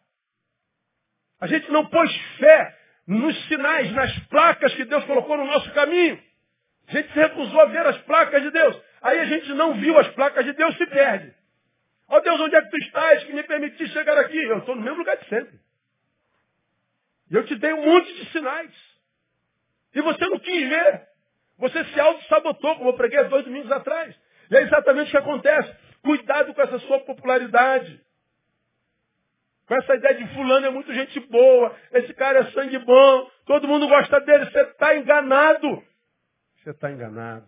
Speaker 1: A gente não pôs fé nos sinais, nas placas que Deus colocou no nosso caminho. A gente se recusou a ver as placas de Deus. Aí a gente não viu as placas de Deus se perde. Ó oh, Deus, onde é que tu estás que me permitiste chegar aqui? Eu estou no mesmo lugar de sempre. E eu te dei um monte de sinais. E você não quis ver. Você se auto-sabotou, como eu preguei há dois domingos atrás. E é exatamente o que acontece. Cuidado com essa sua popularidade. Com essa ideia de fulano é muito gente boa, esse cara é sangue bom, todo mundo gosta dele, você está enganado. Você está enganado.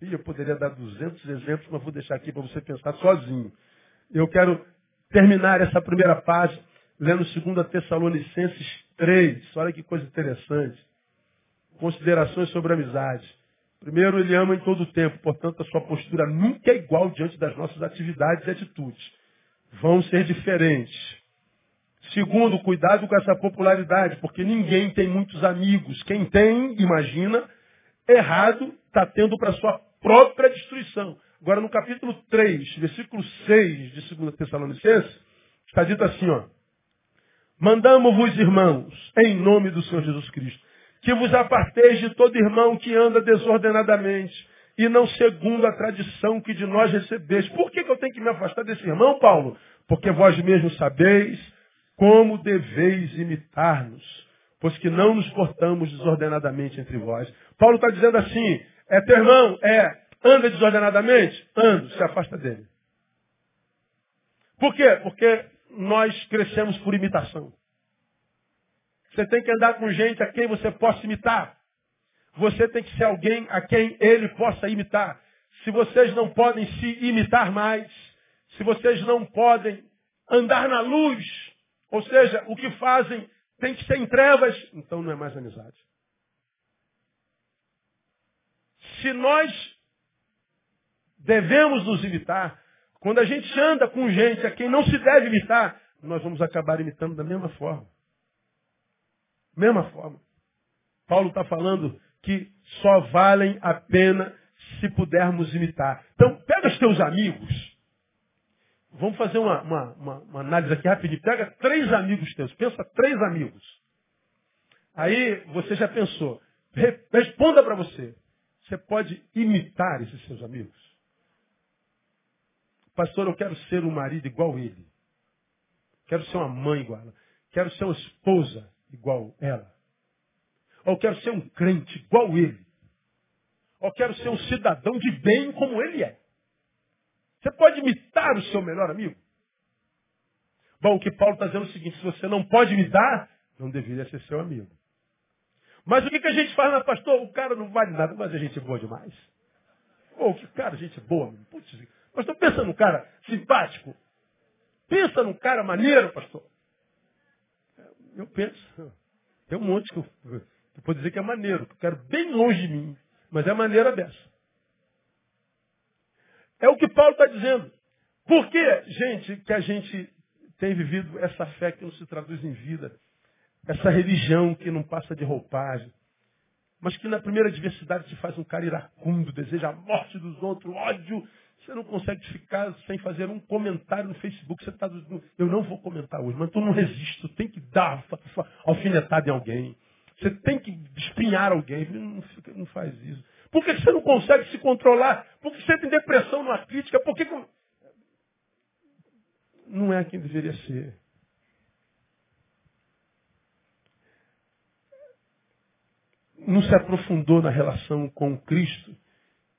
Speaker 1: E eu poderia dar 200 exemplos, mas vou deixar aqui para você pensar sozinho. Eu quero terminar essa primeira página lendo 2 Tessalonicenses 3. Olha que coisa interessante. Considerações sobre amizade. Primeiro, ele ama em todo o tempo, portanto, a sua postura nunca é igual diante das nossas atividades e atitudes vão ser diferentes. Segundo, cuidado com essa popularidade, porque ninguém tem muitos amigos. Quem tem, imagina, errado, está tendo para sua própria destruição. Agora, no capítulo 3, versículo 6 de 2 Tessalonicenses, está dito assim, ó. Mandamos-vos, irmãos, em nome do Senhor Jesus Cristo, que vos aparteis de todo irmão que anda desordenadamente e não segundo a tradição que de nós recebeste. Por que, que eu tenho que me afastar desse irmão, Paulo? Porque vós mesmos sabeis como deveis imitar-nos, pois que não nos portamos desordenadamente entre vós. Paulo está dizendo assim, é teu irmão, é, anda desordenadamente? Ando, se afasta dele. Por quê? Porque nós crescemos por imitação. Você tem que andar com gente a quem você possa imitar. Você tem que ser alguém a quem ele possa imitar. Se vocês não podem se imitar mais, se vocês não podem andar na luz, ou seja, o que fazem tem que ser em trevas, então não é mais amizade. Se nós devemos nos imitar, quando a gente anda com gente a quem não se deve imitar, nós vamos acabar imitando da mesma forma. Mesma forma. Paulo está falando que só valem a pena se pudermos imitar. Então, pega os teus amigos. Vamos fazer uma, uma, uma, uma análise aqui rapidinho. Pega três amigos teus. Pensa três amigos. Aí você já pensou. Responda para você. Você pode imitar esses seus amigos? Pastor, eu quero ser um marido igual ele. Quero ser uma mãe igual ela. Quero ser uma esposa igual ela. Ou quero ser um crente igual ele. Ou quero ser um cidadão de bem como ele é. Você pode imitar o seu melhor amigo? Bom, o que Paulo está dizendo é o seguinte, se você não pode imitar, não deveria ser seu amigo. Mas o que, que a gente faz na pastor? O cara não vale nada, mas a gente é boa demais. Ou oh, que cara, gente boa. Putz, pastor, pensa num cara simpático. Pensa num cara maneiro, pastor. Eu penso. Tem um monte que eu, eu dizer que é maneiro, que eu quero bem longe de mim. Mas é maneira dessa. É o que Paulo está dizendo. Por que, gente, que a gente tem vivido essa fé que não se traduz em vida? Essa religião que não passa de roupagem. Mas que na primeira adversidade te faz um cara iracundo, deseja a morte dos outros, ódio. Você não consegue ficar sem fazer um comentário no Facebook. Você está eu não vou comentar hoje, mas tu não resiste, tu tem que dar alfinetada em alguém. Você tem que espinhar alguém. Não, não faz isso. Por que você não consegue se controlar? Por que você tem depressão numa crítica? Por que. Não é quem deveria ser. Não se aprofundou na relação com Cristo,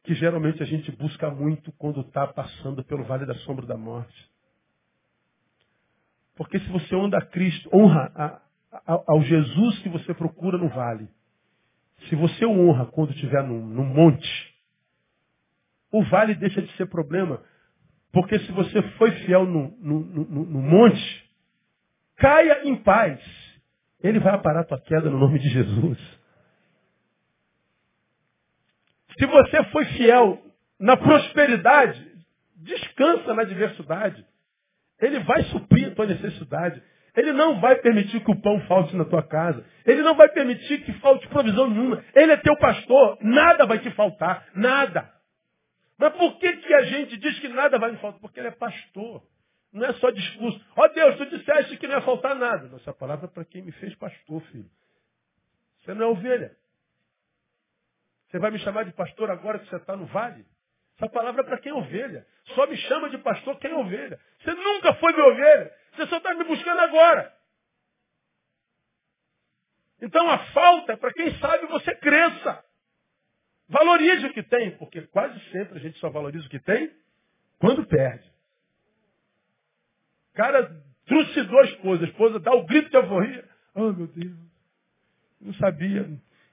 Speaker 1: que geralmente a gente busca muito quando está passando pelo vale da sombra da morte. Porque se você honra a Cristo, honra a, a, ao Jesus que você procura no vale, se você o honra quando estiver no, no monte, o vale deixa de ser problema. Porque se você foi fiel no, no, no, no monte, caia em paz. Ele vai aparar tua queda no nome de Jesus. Se você foi fiel na prosperidade, descansa na adversidade. Ele vai suprir a tua necessidade. Ele não vai permitir que o pão falte na tua casa. Ele não vai permitir que falte provisão nenhuma. Ele é teu pastor. Nada vai te faltar. Nada. Mas por que, que a gente diz que nada vai me faltar? Porque ele é pastor. Não é só discurso. Ó oh, Deus, tu disseste que não ia faltar nada. Nossa palavra é para quem me fez pastor, filho. Você não é ovelha. Você vai me chamar de pastor agora que você está no vale? Essa palavra é para quem é ovelha. Só me chama de pastor quem é ovelha. Você nunca foi minha ovelha. Você só está me buscando agora. Então a falta é para quem sabe você cresça. Valorize o que tem, porque quase sempre a gente só valoriza o que tem quando perde. Cara, trucidou a esposa, a esposa dá o grito de alforria. Oh, meu Deus, não sabia.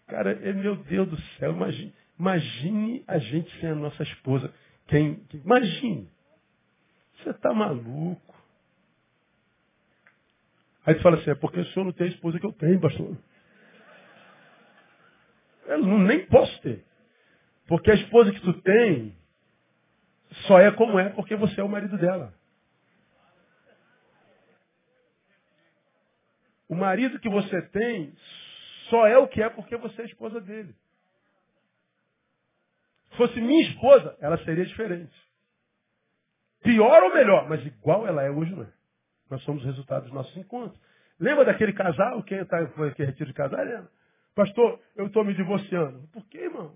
Speaker 1: Cara, é, meu Deus do céu, imagine, imagine a gente sem a nossa esposa. Quem, imagine. Você está maluco. Aí tu fala assim, é porque o senhor não tem a esposa que eu tenho, pastor. Eu não, nem posso ter. Porque a esposa que tu tem só é como é porque você é o marido dela. O marido que você tem só é o que é porque você é esposa dele. Se fosse minha esposa, ela seria diferente. Pior ou melhor, mas igual ela é hoje não é. Nós somos resultado dos nossos encontros. Lembra daquele casal? Quem tá, foi aqui retiro de casal? Lembra? Pastor, eu estou me divorciando. Por quê, irmão?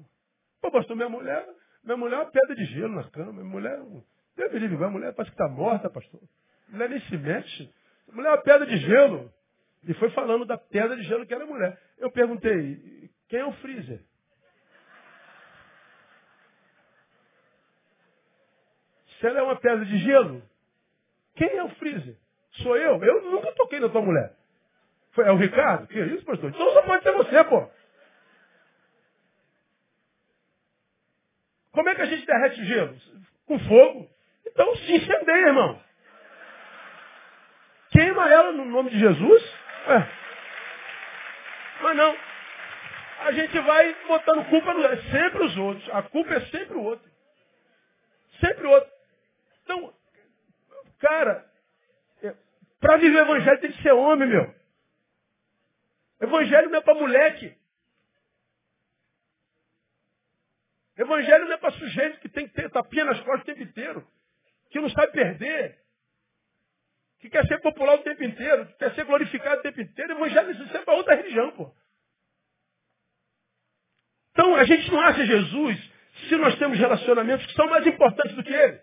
Speaker 1: Pô, pastor, minha mulher, minha mulher é uma pedra de gelo na cama. Minha mulher, Deus me livre, a mulher parece que está morta, pastor. Mulher nem se mexe. Mulher é uma pedra de gelo. E foi falando da pedra de gelo que era a mulher. Eu perguntei, quem é o freezer? Se ela é uma pedra de gelo, quem é o freezer? Sou eu? Eu nunca toquei na tua mulher. Foi, é o Ricardo? Que isso, pastor? Então só pode ser você, pô. Como é que a gente derrete gelo? Com fogo. Então se incendeia, irmão. Queima ela no nome de Jesus. É. Mas não. A gente vai botando culpa no. É sempre os outros. A culpa é sempre o outro. Sempre o outro. Então, cara, é, para viver o evangelho tem que ser homem, meu. Evangelho não é para moleque. Evangelho não é para sujeito que tem que ter tapinha nas costas o tempo inteiro. Que não sabe perder. Que quer ser popular o tempo inteiro. Que quer ser glorificado o tempo inteiro. Evangelho isso é para outra religião, pô. Então, a gente não acha Jesus se nós temos relacionamentos que são mais importantes do que ele.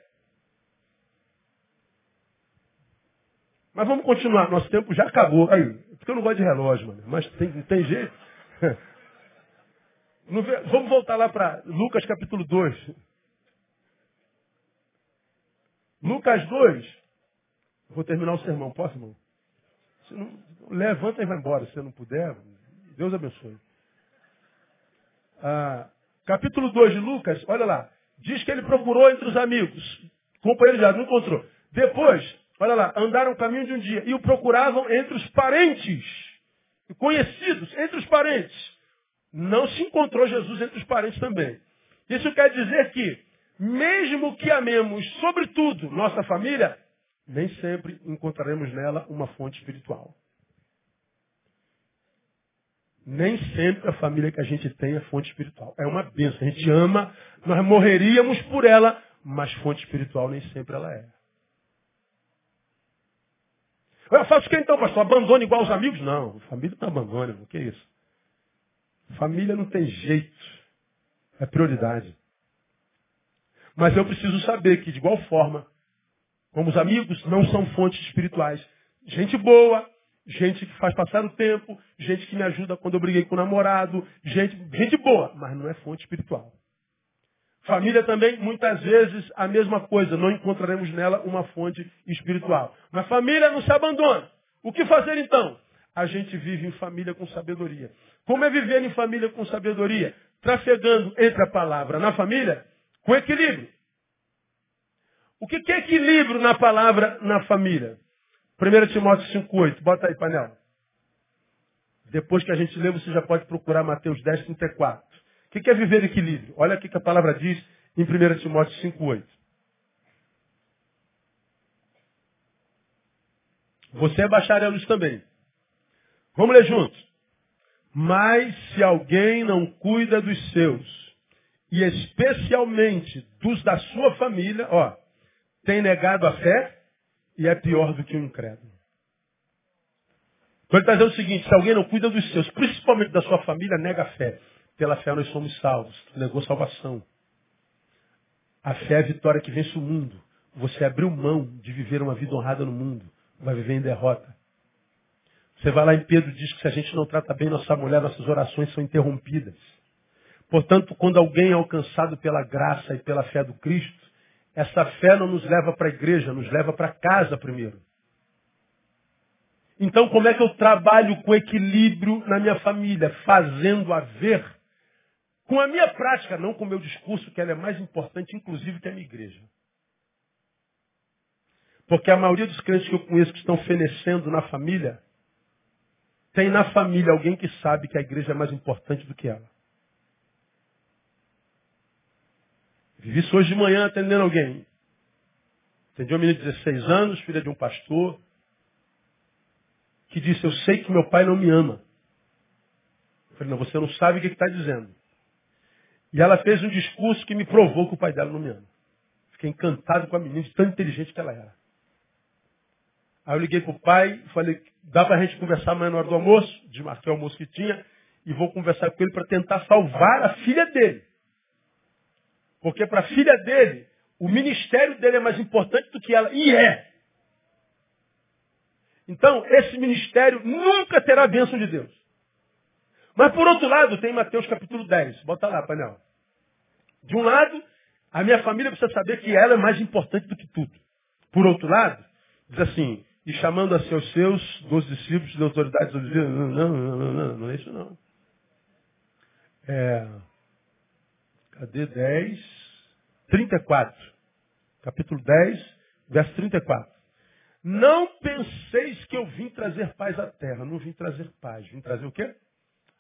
Speaker 1: Mas vamos continuar, nosso tempo já acabou. Aí, porque eu não gosto de relógio, mano. Mas tem, tem jeito. Vamos voltar lá para Lucas capítulo 2. Lucas 2. Vou terminar o sermão. Posso, irmão? Não, levanta e vai embora. Se você não puder, Deus abençoe. Ah, capítulo 2 de Lucas, olha lá. Diz que ele procurou entre os amigos. Companheiro já não encontrou. Depois, Olha lá, andaram o caminho de um dia e o procuravam entre os parentes, conhecidos, entre os parentes. Não se encontrou Jesus entre os parentes também. Isso quer dizer que, mesmo que amemos, sobretudo, nossa família, nem sempre encontraremos nela uma fonte espiritual. Nem sempre a família que a gente tem é fonte espiritual. É uma bênção. A gente ama, nós morreríamos por ela, mas fonte espiritual nem sempre ela é. Eu faço o que então, pastor? Abandone igual os amigos? Não, família não abandona, o que é isso? Família não tem jeito. É prioridade. Mas eu preciso saber que, de igual forma, como os amigos não são fontes espirituais, gente boa, gente que faz passar o tempo, gente que me ajuda quando eu briguei com o namorado, gente, gente boa, mas não é fonte espiritual. Família também, muitas vezes, a mesma coisa. Não encontraremos nela uma fonte espiritual. Mas família não se abandona. O que fazer então? A gente vive em família com sabedoria. Como é viver em família com sabedoria? Trafegando entre a palavra na família com equilíbrio. O que é equilíbrio na palavra na família? 1 Timóteo 5,8. Bota aí, painel. Depois que a gente lê, você já pode procurar Mateus 10, 34. O que é viver equilíbrio? Olha aqui que a palavra diz em 1 Timóteo 5,8. Você é bacharel nisso também. Vamos ler juntos. Mas se alguém não cuida dos seus, e especialmente dos da sua família, ó, tem negado a fé e é pior do que um incrédulo. Então ele está dizendo o seguinte, se alguém não cuida dos seus, principalmente da sua família, nega a fé. Pela fé nós somos salvos. Tu negou salvação. A fé é a vitória que vence o mundo. Você abriu mão de viver uma vida honrada no mundo. Vai viver em derrota. Você vai lá em Pedro diz que se a gente não trata bem nossa mulher, nossas orações são interrompidas. Portanto, quando alguém é alcançado pela graça e pela fé do Cristo, essa fé não nos leva para a igreja, nos leva para casa primeiro. Então, como é que eu trabalho com equilíbrio na minha família? Fazendo a ver com a minha prática, não com o meu discurso, que ela é mais importante, inclusive, que a minha igreja. Porque a maioria dos crentes que eu conheço que estão fenecendo na família, tem na família alguém que sabe que a igreja é mais importante do que ela. Vivi isso hoje de manhã atendendo alguém. Atendi uma menina de 16 anos, filha de um pastor, que disse, eu sei que meu pai não me ama. Eu falei, não, você não sabe o que está dizendo. E ela fez um discurso que me provou que o pai dela não me ama. Fiquei encantado com a menina, de tão inteligente que ela era. Aí eu liguei para o pai, falei, dá para a gente conversar amanhã na hora do almoço, desmarquei o almoço que tinha, e vou conversar com ele para tentar salvar a filha dele. Porque para a filha dele, o ministério dele é mais importante do que ela. E é. Então, esse ministério nunca terá a bênção de Deus. Mas por outro lado, tem Mateus capítulo 10. Bota lá, painel. De um lado, a minha família precisa saber que ela é mais importante do que tudo. Por outro lado, diz assim, e chamando a seus seus, dois discípulos de autoridades, não, não, não, não, não, não é isso não. É, cadê 10? 34. Capítulo 10, verso 34. Não penseis que eu vim trazer paz à terra. Não vim trazer paz. Vim trazer o quê?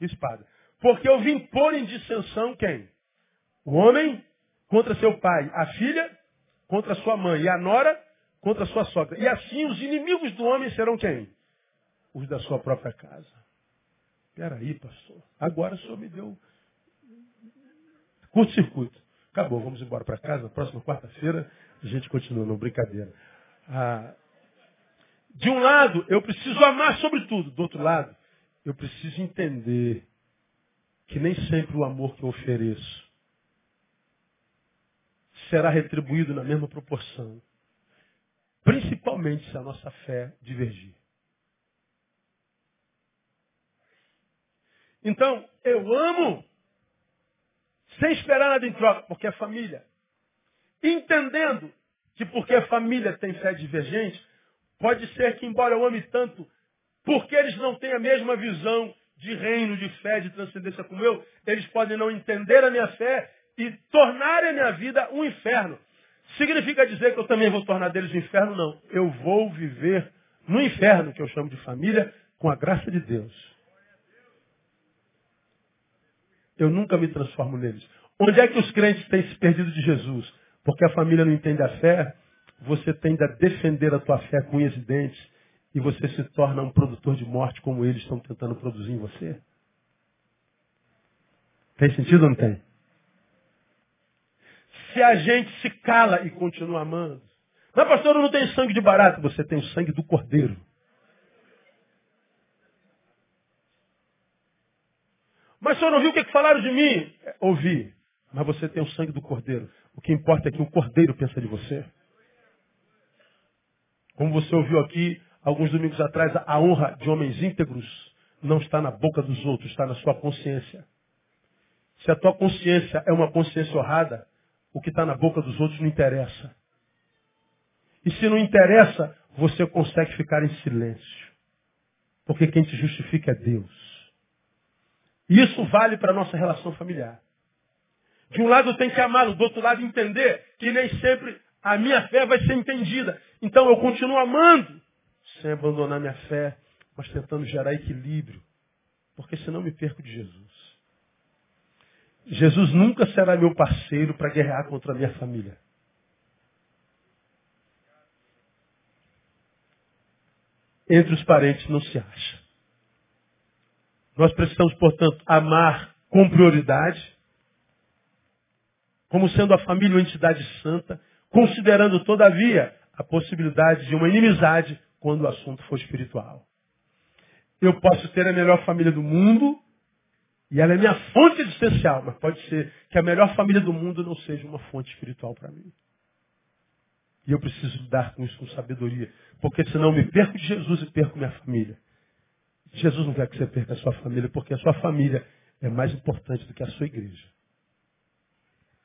Speaker 1: Espada. Porque eu vim pôr em dissensão quem? O homem contra seu pai. A filha contra sua mãe. E a nora contra sua sogra. E assim os inimigos do homem serão quem? Os da sua própria casa. Peraí, pastor. Agora o senhor me deu curto-circuito. Acabou, vamos embora para casa. Próxima quarta-feira a gente continua, não brincadeira. Ah, de um lado, eu preciso amar sobre tudo. Do outro lado, eu preciso entender que nem sempre o amor que eu ofereço será retribuído na mesma proporção. Principalmente se a nossa fé divergir. Então, eu amo sem esperar nada em troca, porque é família. Entendendo que porque a família tem fé divergente, Pode ser que, embora eu ame tanto, porque eles não têm a mesma visão de reino, de fé, de transcendência como eu, eles podem não entender a minha fé e tornarem a minha vida um inferno. Significa dizer que eu também vou tornar deles um inferno? Não. Eu vou viver no inferno, que eu chamo de família, com a graça de Deus. Eu nunca me transformo neles. Onde é que os crentes têm se perdido de Jesus? Porque a família não entende a fé, você tende a defender a tua fé com unhas e dentes e você se torna um produtor de morte como eles estão tentando produzir em você? Tem sentido ou não tem? Se a gente se cala e continua amando. Mas pastor, eu não tenho sangue de barato. Você tem o sangue do cordeiro. Mas o senhor não viu o que falaram de mim? É, ouvi. Mas você tem o sangue do cordeiro. O que importa é que o cordeiro pensa de você. Como você ouviu aqui alguns domingos atrás, a honra de homens íntegros não está na boca dos outros, está na sua consciência. Se a tua consciência é uma consciência honrada, o que está na boca dos outros não interessa. E se não interessa, você consegue ficar em silêncio. Porque quem te justifica é Deus. E isso vale para a nossa relação familiar. De um lado tem que amá-lo, do outro lado entender que nem sempre a minha fé vai ser entendida. Então eu continuo amando, sem abandonar minha fé, mas tentando gerar equilíbrio. Porque senão me perco de Jesus. Jesus nunca será meu parceiro para guerrear contra a minha família. Entre os parentes não se acha. Nós precisamos, portanto, amar com prioridade, como sendo a família uma entidade santa, considerando, todavia, a possibilidade de uma inimizade quando o assunto for espiritual. Eu posso ter a melhor família do mundo, e ela é minha fonte existencial, mas pode ser que a melhor família do mundo não seja uma fonte espiritual para mim. E eu preciso lidar com isso com sabedoria, porque senão eu me perco de Jesus e perco minha família. Jesus não quer que você perca a sua família, porque a sua família é mais importante do que a sua igreja.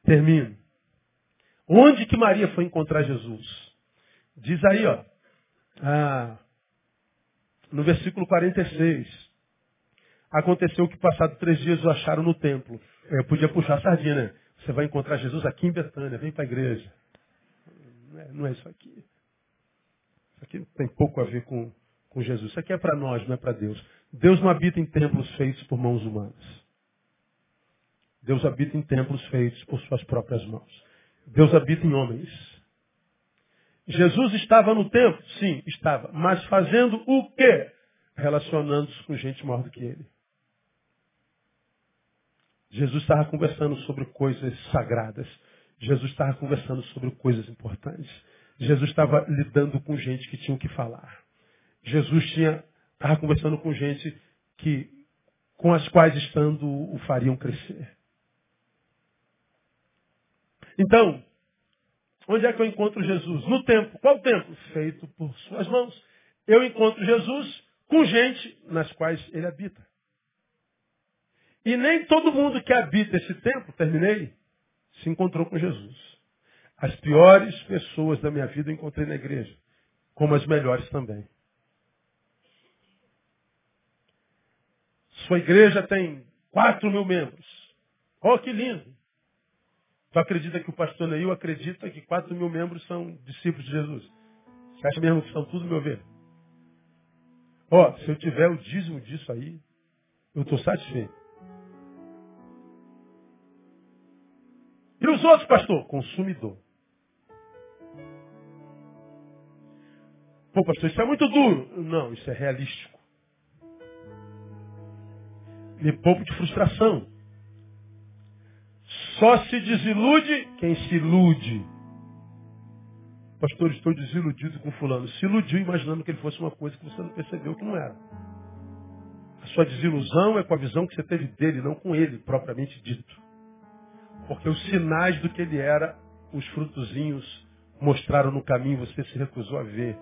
Speaker 1: Termino. Onde que Maria foi encontrar Jesus? Diz aí, ó, ah, no versículo 46. Aconteceu que passado três dias o acharam no templo. Eu podia puxar a sardinha, né? Você vai encontrar Jesus aqui em Betânia, vem para a igreja. Não é, não é, isso aqui. Isso aqui tem pouco a ver com, com Jesus. Isso aqui é para nós, não é para Deus. Deus não habita em templos feitos por mãos humanas. Deus habita em templos feitos por suas próprias mãos. Deus habita em homens. Jesus estava no templo? Sim, estava. Mas fazendo o quê? Relacionando-se com gente maior do que ele. Jesus estava conversando sobre coisas sagradas. Jesus estava conversando sobre coisas importantes. Jesus estava lidando com gente que tinha o que falar. Jesus tinha, estava conversando com gente que com as quais estando o fariam crescer. Então, onde é que eu encontro Jesus? No templo. Qual templo? Feito por suas mãos. Eu encontro Jesus com gente nas quais ele habita. E nem todo mundo que habita esse templo, terminei, se encontrou com Jesus. As piores pessoas da minha vida eu encontrei na igreja, como as melhores também. Sua igreja tem quatro mil membros. Oh, que lindo! Tu acredita que o pastor Neil acredita que quatro mil membros são discípulos de Jesus? Você acha mesmo que são tudo meu ver? Ó, oh, se eu tiver o dízimo disso aí, eu estou satisfeito. E os outros, pastor? Consumidor. Pô, pastor, isso é muito duro. Não, isso é realístico. Me poupo de frustração. Só se desilude quem se ilude. Pastor, estou desiludido com fulano. Se iludiu imaginando que ele fosse uma coisa que você não percebeu que não era. A sua desilusão é com a visão que você teve dele, não com ele, propriamente dito. Porque os sinais do que ele era, os frutozinhos mostraram no caminho, você se recusou a ver.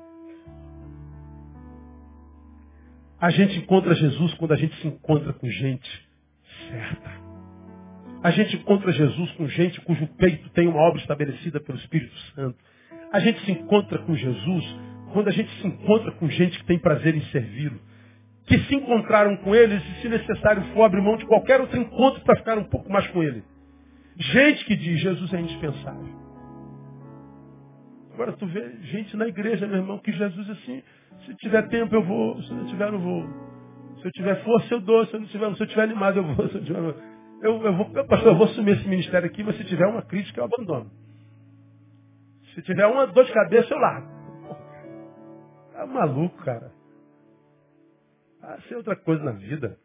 Speaker 1: A gente encontra Jesus quando a gente se encontra com gente certa. A gente encontra Jesus com gente cujo peito tem uma obra estabelecida pelo Espírito Santo. A gente se encontra com Jesus quando a gente se encontra com gente que tem prazer em servi-lo. Que se encontraram com eles e, se necessário for, abrir mão de qualquer outro encontro para ficar um pouco mais com ele. Gente que diz, Jesus é indispensável. Agora tu vê gente na igreja, meu irmão, que Jesus assim, se tiver tempo eu vou, se não tiver não vou. Se eu tiver força eu dou, se eu não tiver, se eu tiver animado eu vou, se eu tiver, eu, eu vou, pastor, eu vou assumir esse ministério aqui, mas se tiver uma crítica eu abandono. Se tiver uma dor de cabeça eu largo. Tá maluco, cara. Ah, isso é outra coisa na vida.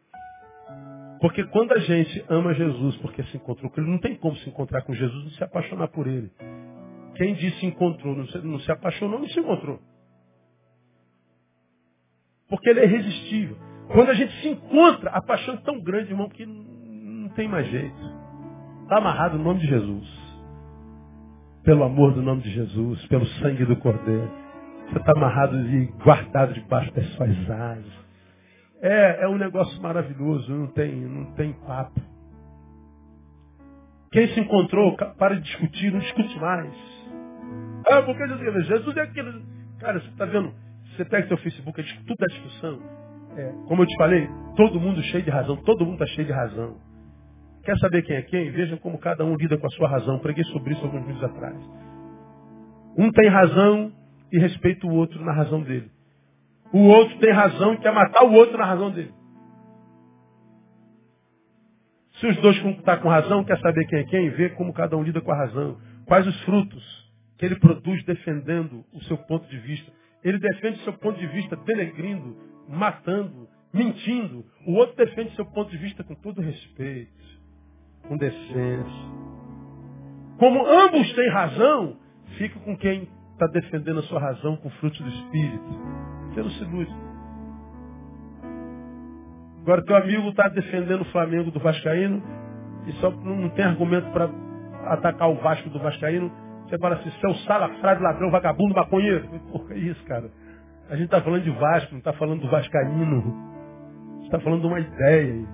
Speaker 1: Porque quando a gente ama Jesus porque se encontrou com ele, não tem como se encontrar com Jesus e se apaixonar por ele. Quem disse encontrou, não se, não se apaixonou, não se encontrou. Porque ele é irresistível. Quando a gente se encontra, a paixão é tão grande, irmão, que não tem mais jeito. Está amarrado no nome de Jesus. Pelo amor do nome de Jesus, pelo sangue do Cordeiro. Você está amarrado e guardado debaixo das suas asas. É, é um negócio maravilhoso, não tem, não tem papo. Quem se encontrou, para de discutir, não discute mais. Ah, porque Jesus, Jesus é aquele. Cara, você está vendo? Você pega seu Facebook, é tudo é discussão. É, como eu te falei, todo mundo cheio de razão, todo mundo está cheio de razão. Quer saber quem é quem? Veja como cada um lida com a sua razão. Preguei sobre isso alguns meses atrás. Um tem razão e respeita o outro na razão dele. O outro tem razão e quer matar o outro na razão dele. Se os dois estão tá com razão, quer saber quem é quem, vê como cada um lida com a razão. Quais os frutos que ele produz defendendo o seu ponto de vista. Ele defende seu ponto de vista denegrindo, matando, mentindo. O outro defende seu ponto de vista com todo respeito, com decência. Como ambos têm razão, fica com quem está defendendo a sua razão com frutos do Espírito. Você não. Agora teu amigo está defendendo o Flamengo do Vascaíno e só não tem argumento para atacar o Vasco do Vascaíno. Você fala assim, seu salafrado, ladrão, vagabundo, maconheiro. Porra, é isso, cara. A gente está falando de Vasco, não está falando do Vascaíno. Está falando de uma ideia.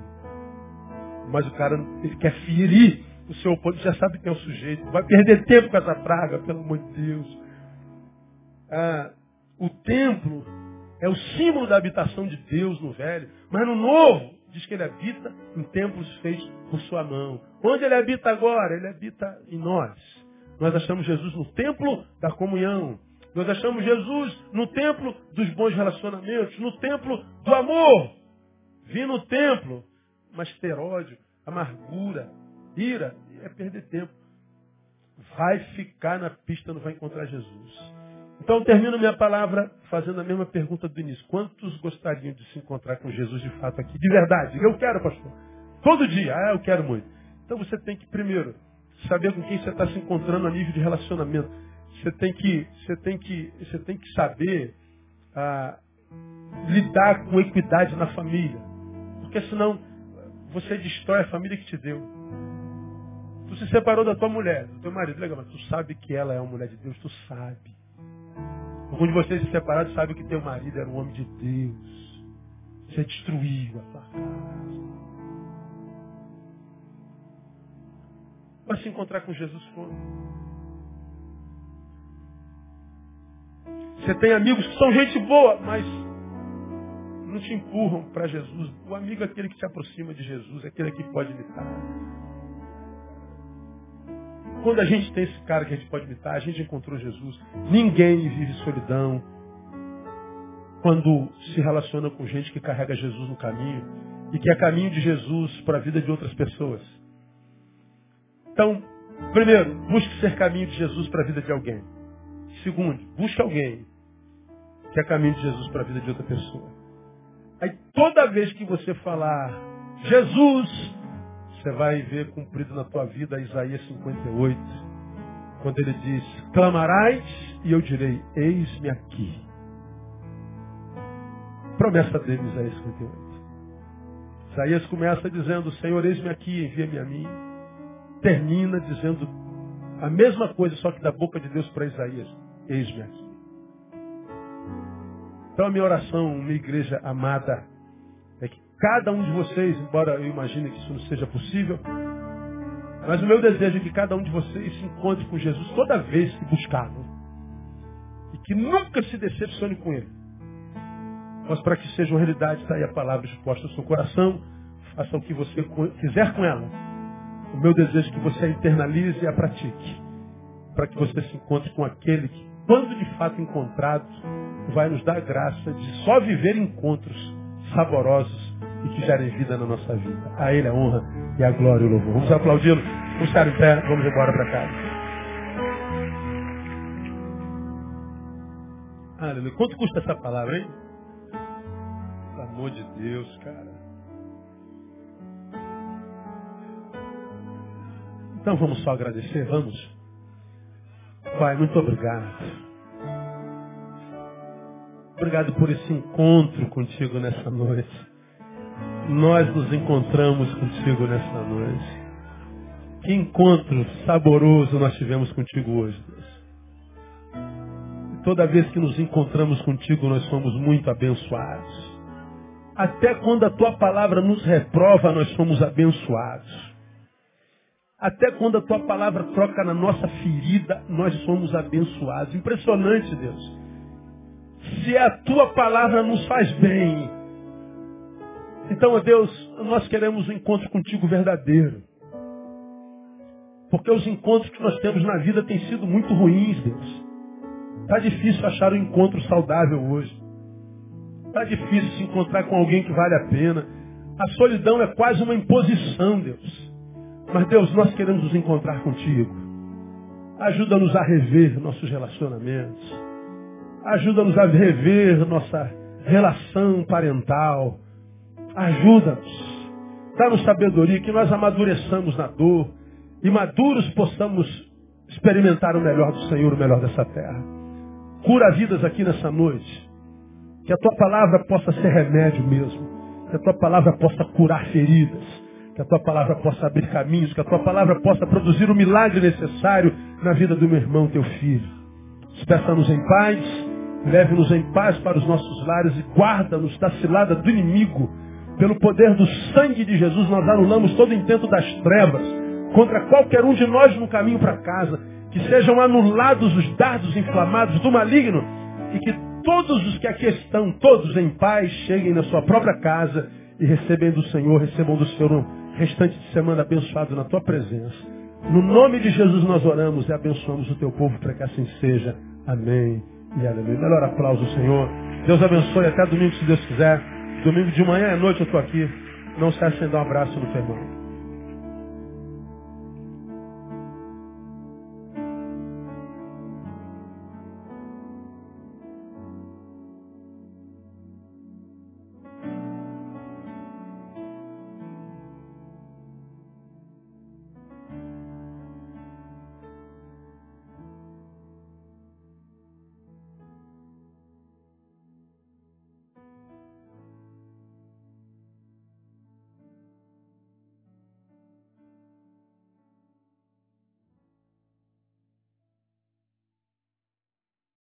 Speaker 1: Mas o cara ele quer ferir o seu oponente, já sabe quem é o sujeito. Vai perder tempo com essa praga, pelo amor de Deus. Ah, o templo é o símbolo da habitação de Deus no velho. Mas no novo, diz que ele habita em templos feitos por sua mão. Onde ele habita agora? Ele habita em nós. Nós achamos Jesus no templo da comunhão. Nós achamos Jesus no templo dos bons relacionamentos, no templo do amor. Vim no templo, mas ter ódio, amargura, ira, é perder tempo. Vai ficar na pista, não vai encontrar Jesus. Então eu termino minha palavra fazendo a mesma pergunta do início. Quantos gostariam de se encontrar com Jesus de fato aqui? De verdade. Eu quero, pastor. Todo dia. Ah, eu quero muito. Então você tem que, primeiro, saber com quem você está se encontrando a nível de relacionamento. Você tem que, você tem que, você tem que saber ah, lidar com equidade na família. Porque senão você destrói a família que te deu. Tu se separou da tua mulher, do teu marido, legal, mas tu sabe que ela é uma mulher de Deus, tu sabe. Algum de vocês se separaram sabe que teu marido era um homem de Deus. Você destruiu a tua casa. Vai se encontrar com Jesus quando? Você tem amigos que são gente boa, mas não te empurram para Jesus. O amigo é aquele que se aproxima de Jesus, é aquele que pode imitar. Quando a gente tem esse cara que a gente pode imitar, a gente encontrou Jesus. Ninguém vive solidão quando se relaciona com gente que carrega Jesus no caminho e que é caminho de Jesus para a vida de outras pessoas. Então, primeiro, busque ser caminho de Jesus para a vida de alguém. Segundo, busque alguém que é caminho de Jesus para a vida de outra pessoa. Aí toda vez que você falar Jesus, você vai ver cumprido na tua vida Isaías 58, quando ele diz, clamarás e eu direi, eis-me aqui. Promessa dele, Isaías 58. Isaías começa dizendo, Senhor, eis-me aqui, envia-me a mim. Termina dizendo a mesma coisa, só que da boca de Deus para Isaías, eis-me aqui. Então a minha oração, minha igreja amada, é que cada um de vocês, embora eu imagine que isso não seja possível, mas o meu desejo é que cada um de vocês se encontre com Jesus toda vez que buscá-lo. E que nunca se decepcione com ele. Mas para que seja uma realidade, está aí a palavra exposta ao seu coração. Faça o que você quiser com ela. O meu desejo é que você a internalize e a pratique. Para que você se encontre com aquele que, quando de fato encontrado, vai nos dar a graça de só viver encontros saborosos e que gerem vida na nossa vida. A Ele a honra e a glória e o louvor. Vamos aplaudi-lo. Vamos estar em pé, vamos embora para casa. Aleluia. Quanto custa essa palavra, hein? Pelo amor de Deus, cara. Então vamos só agradecer, vamos? Pai, muito obrigado. Obrigado por esse encontro contigo nessa noite. Nós nos encontramos contigo nessa noite. Que encontro saboroso nós tivemos contigo hoje, Deus. Toda vez que nos encontramos contigo, nós somos muito abençoados. Até quando a tua palavra nos reprova, nós somos abençoados. Até quando a tua palavra troca na nossa ferida, nós somos abençoados. Impressionante, Deus se a tua palavra nos faz bem. Então, Deus, nós queremos um encontro contigo verdadeiro. Porque os encontros que nós temos na vida têm sido muito ruins, Deus. Está difícil achar um encontro saudável hoje. Está difícil se encontrar com alguém que vale a pena. A solidão é quase uma imposição, Deus. Mas, Deus, nós queremos nos encontrar contigo. Ajuda-nos a rever nossos relacionamentos. Ajuda-nos a rever nossa relação parental. Ajuda-nos. Dá-nos sabedoria, que nós amadureçamos na dor e maduros possamos experimentar o melhor do Senhor, o melhor dessa terra. Cura vidas aqui nessa noite. Que a tua palavra possa ser remédio mesmo. Que a tua palavra possa curar feridas. Que a tua palavra possa abrir caminhos. Que a tua palavra possa produzir o milagre necessário na vida do meu irmão, teu filho. Despeça-nos em paz Leve-nos em paz para os nossos lares e guarda-nos da cilada do inimigo. Pelo poder do sangue de Jesus, nós anulamos todo intento das trevas contra qualquer um de nós no caminho para casa. Que sejam anulados os dardos inflamados do maligno e que todos os que aqui estão, todos em paz, cheguem na sua própria casa e recebem do Senhor, recebam do Senhor restante de semana abençoado na tua presença. No nome de Jesus nós oramos e abençoamos o teu povo para que assim seja. Amém e aleluia. Melhor aplauso, Senhor. Deus abençoe até domingo, se Deus quiser. Domingo de manhã e à noite eu estou aqui. Não se sem dar um abraço no teu irmão.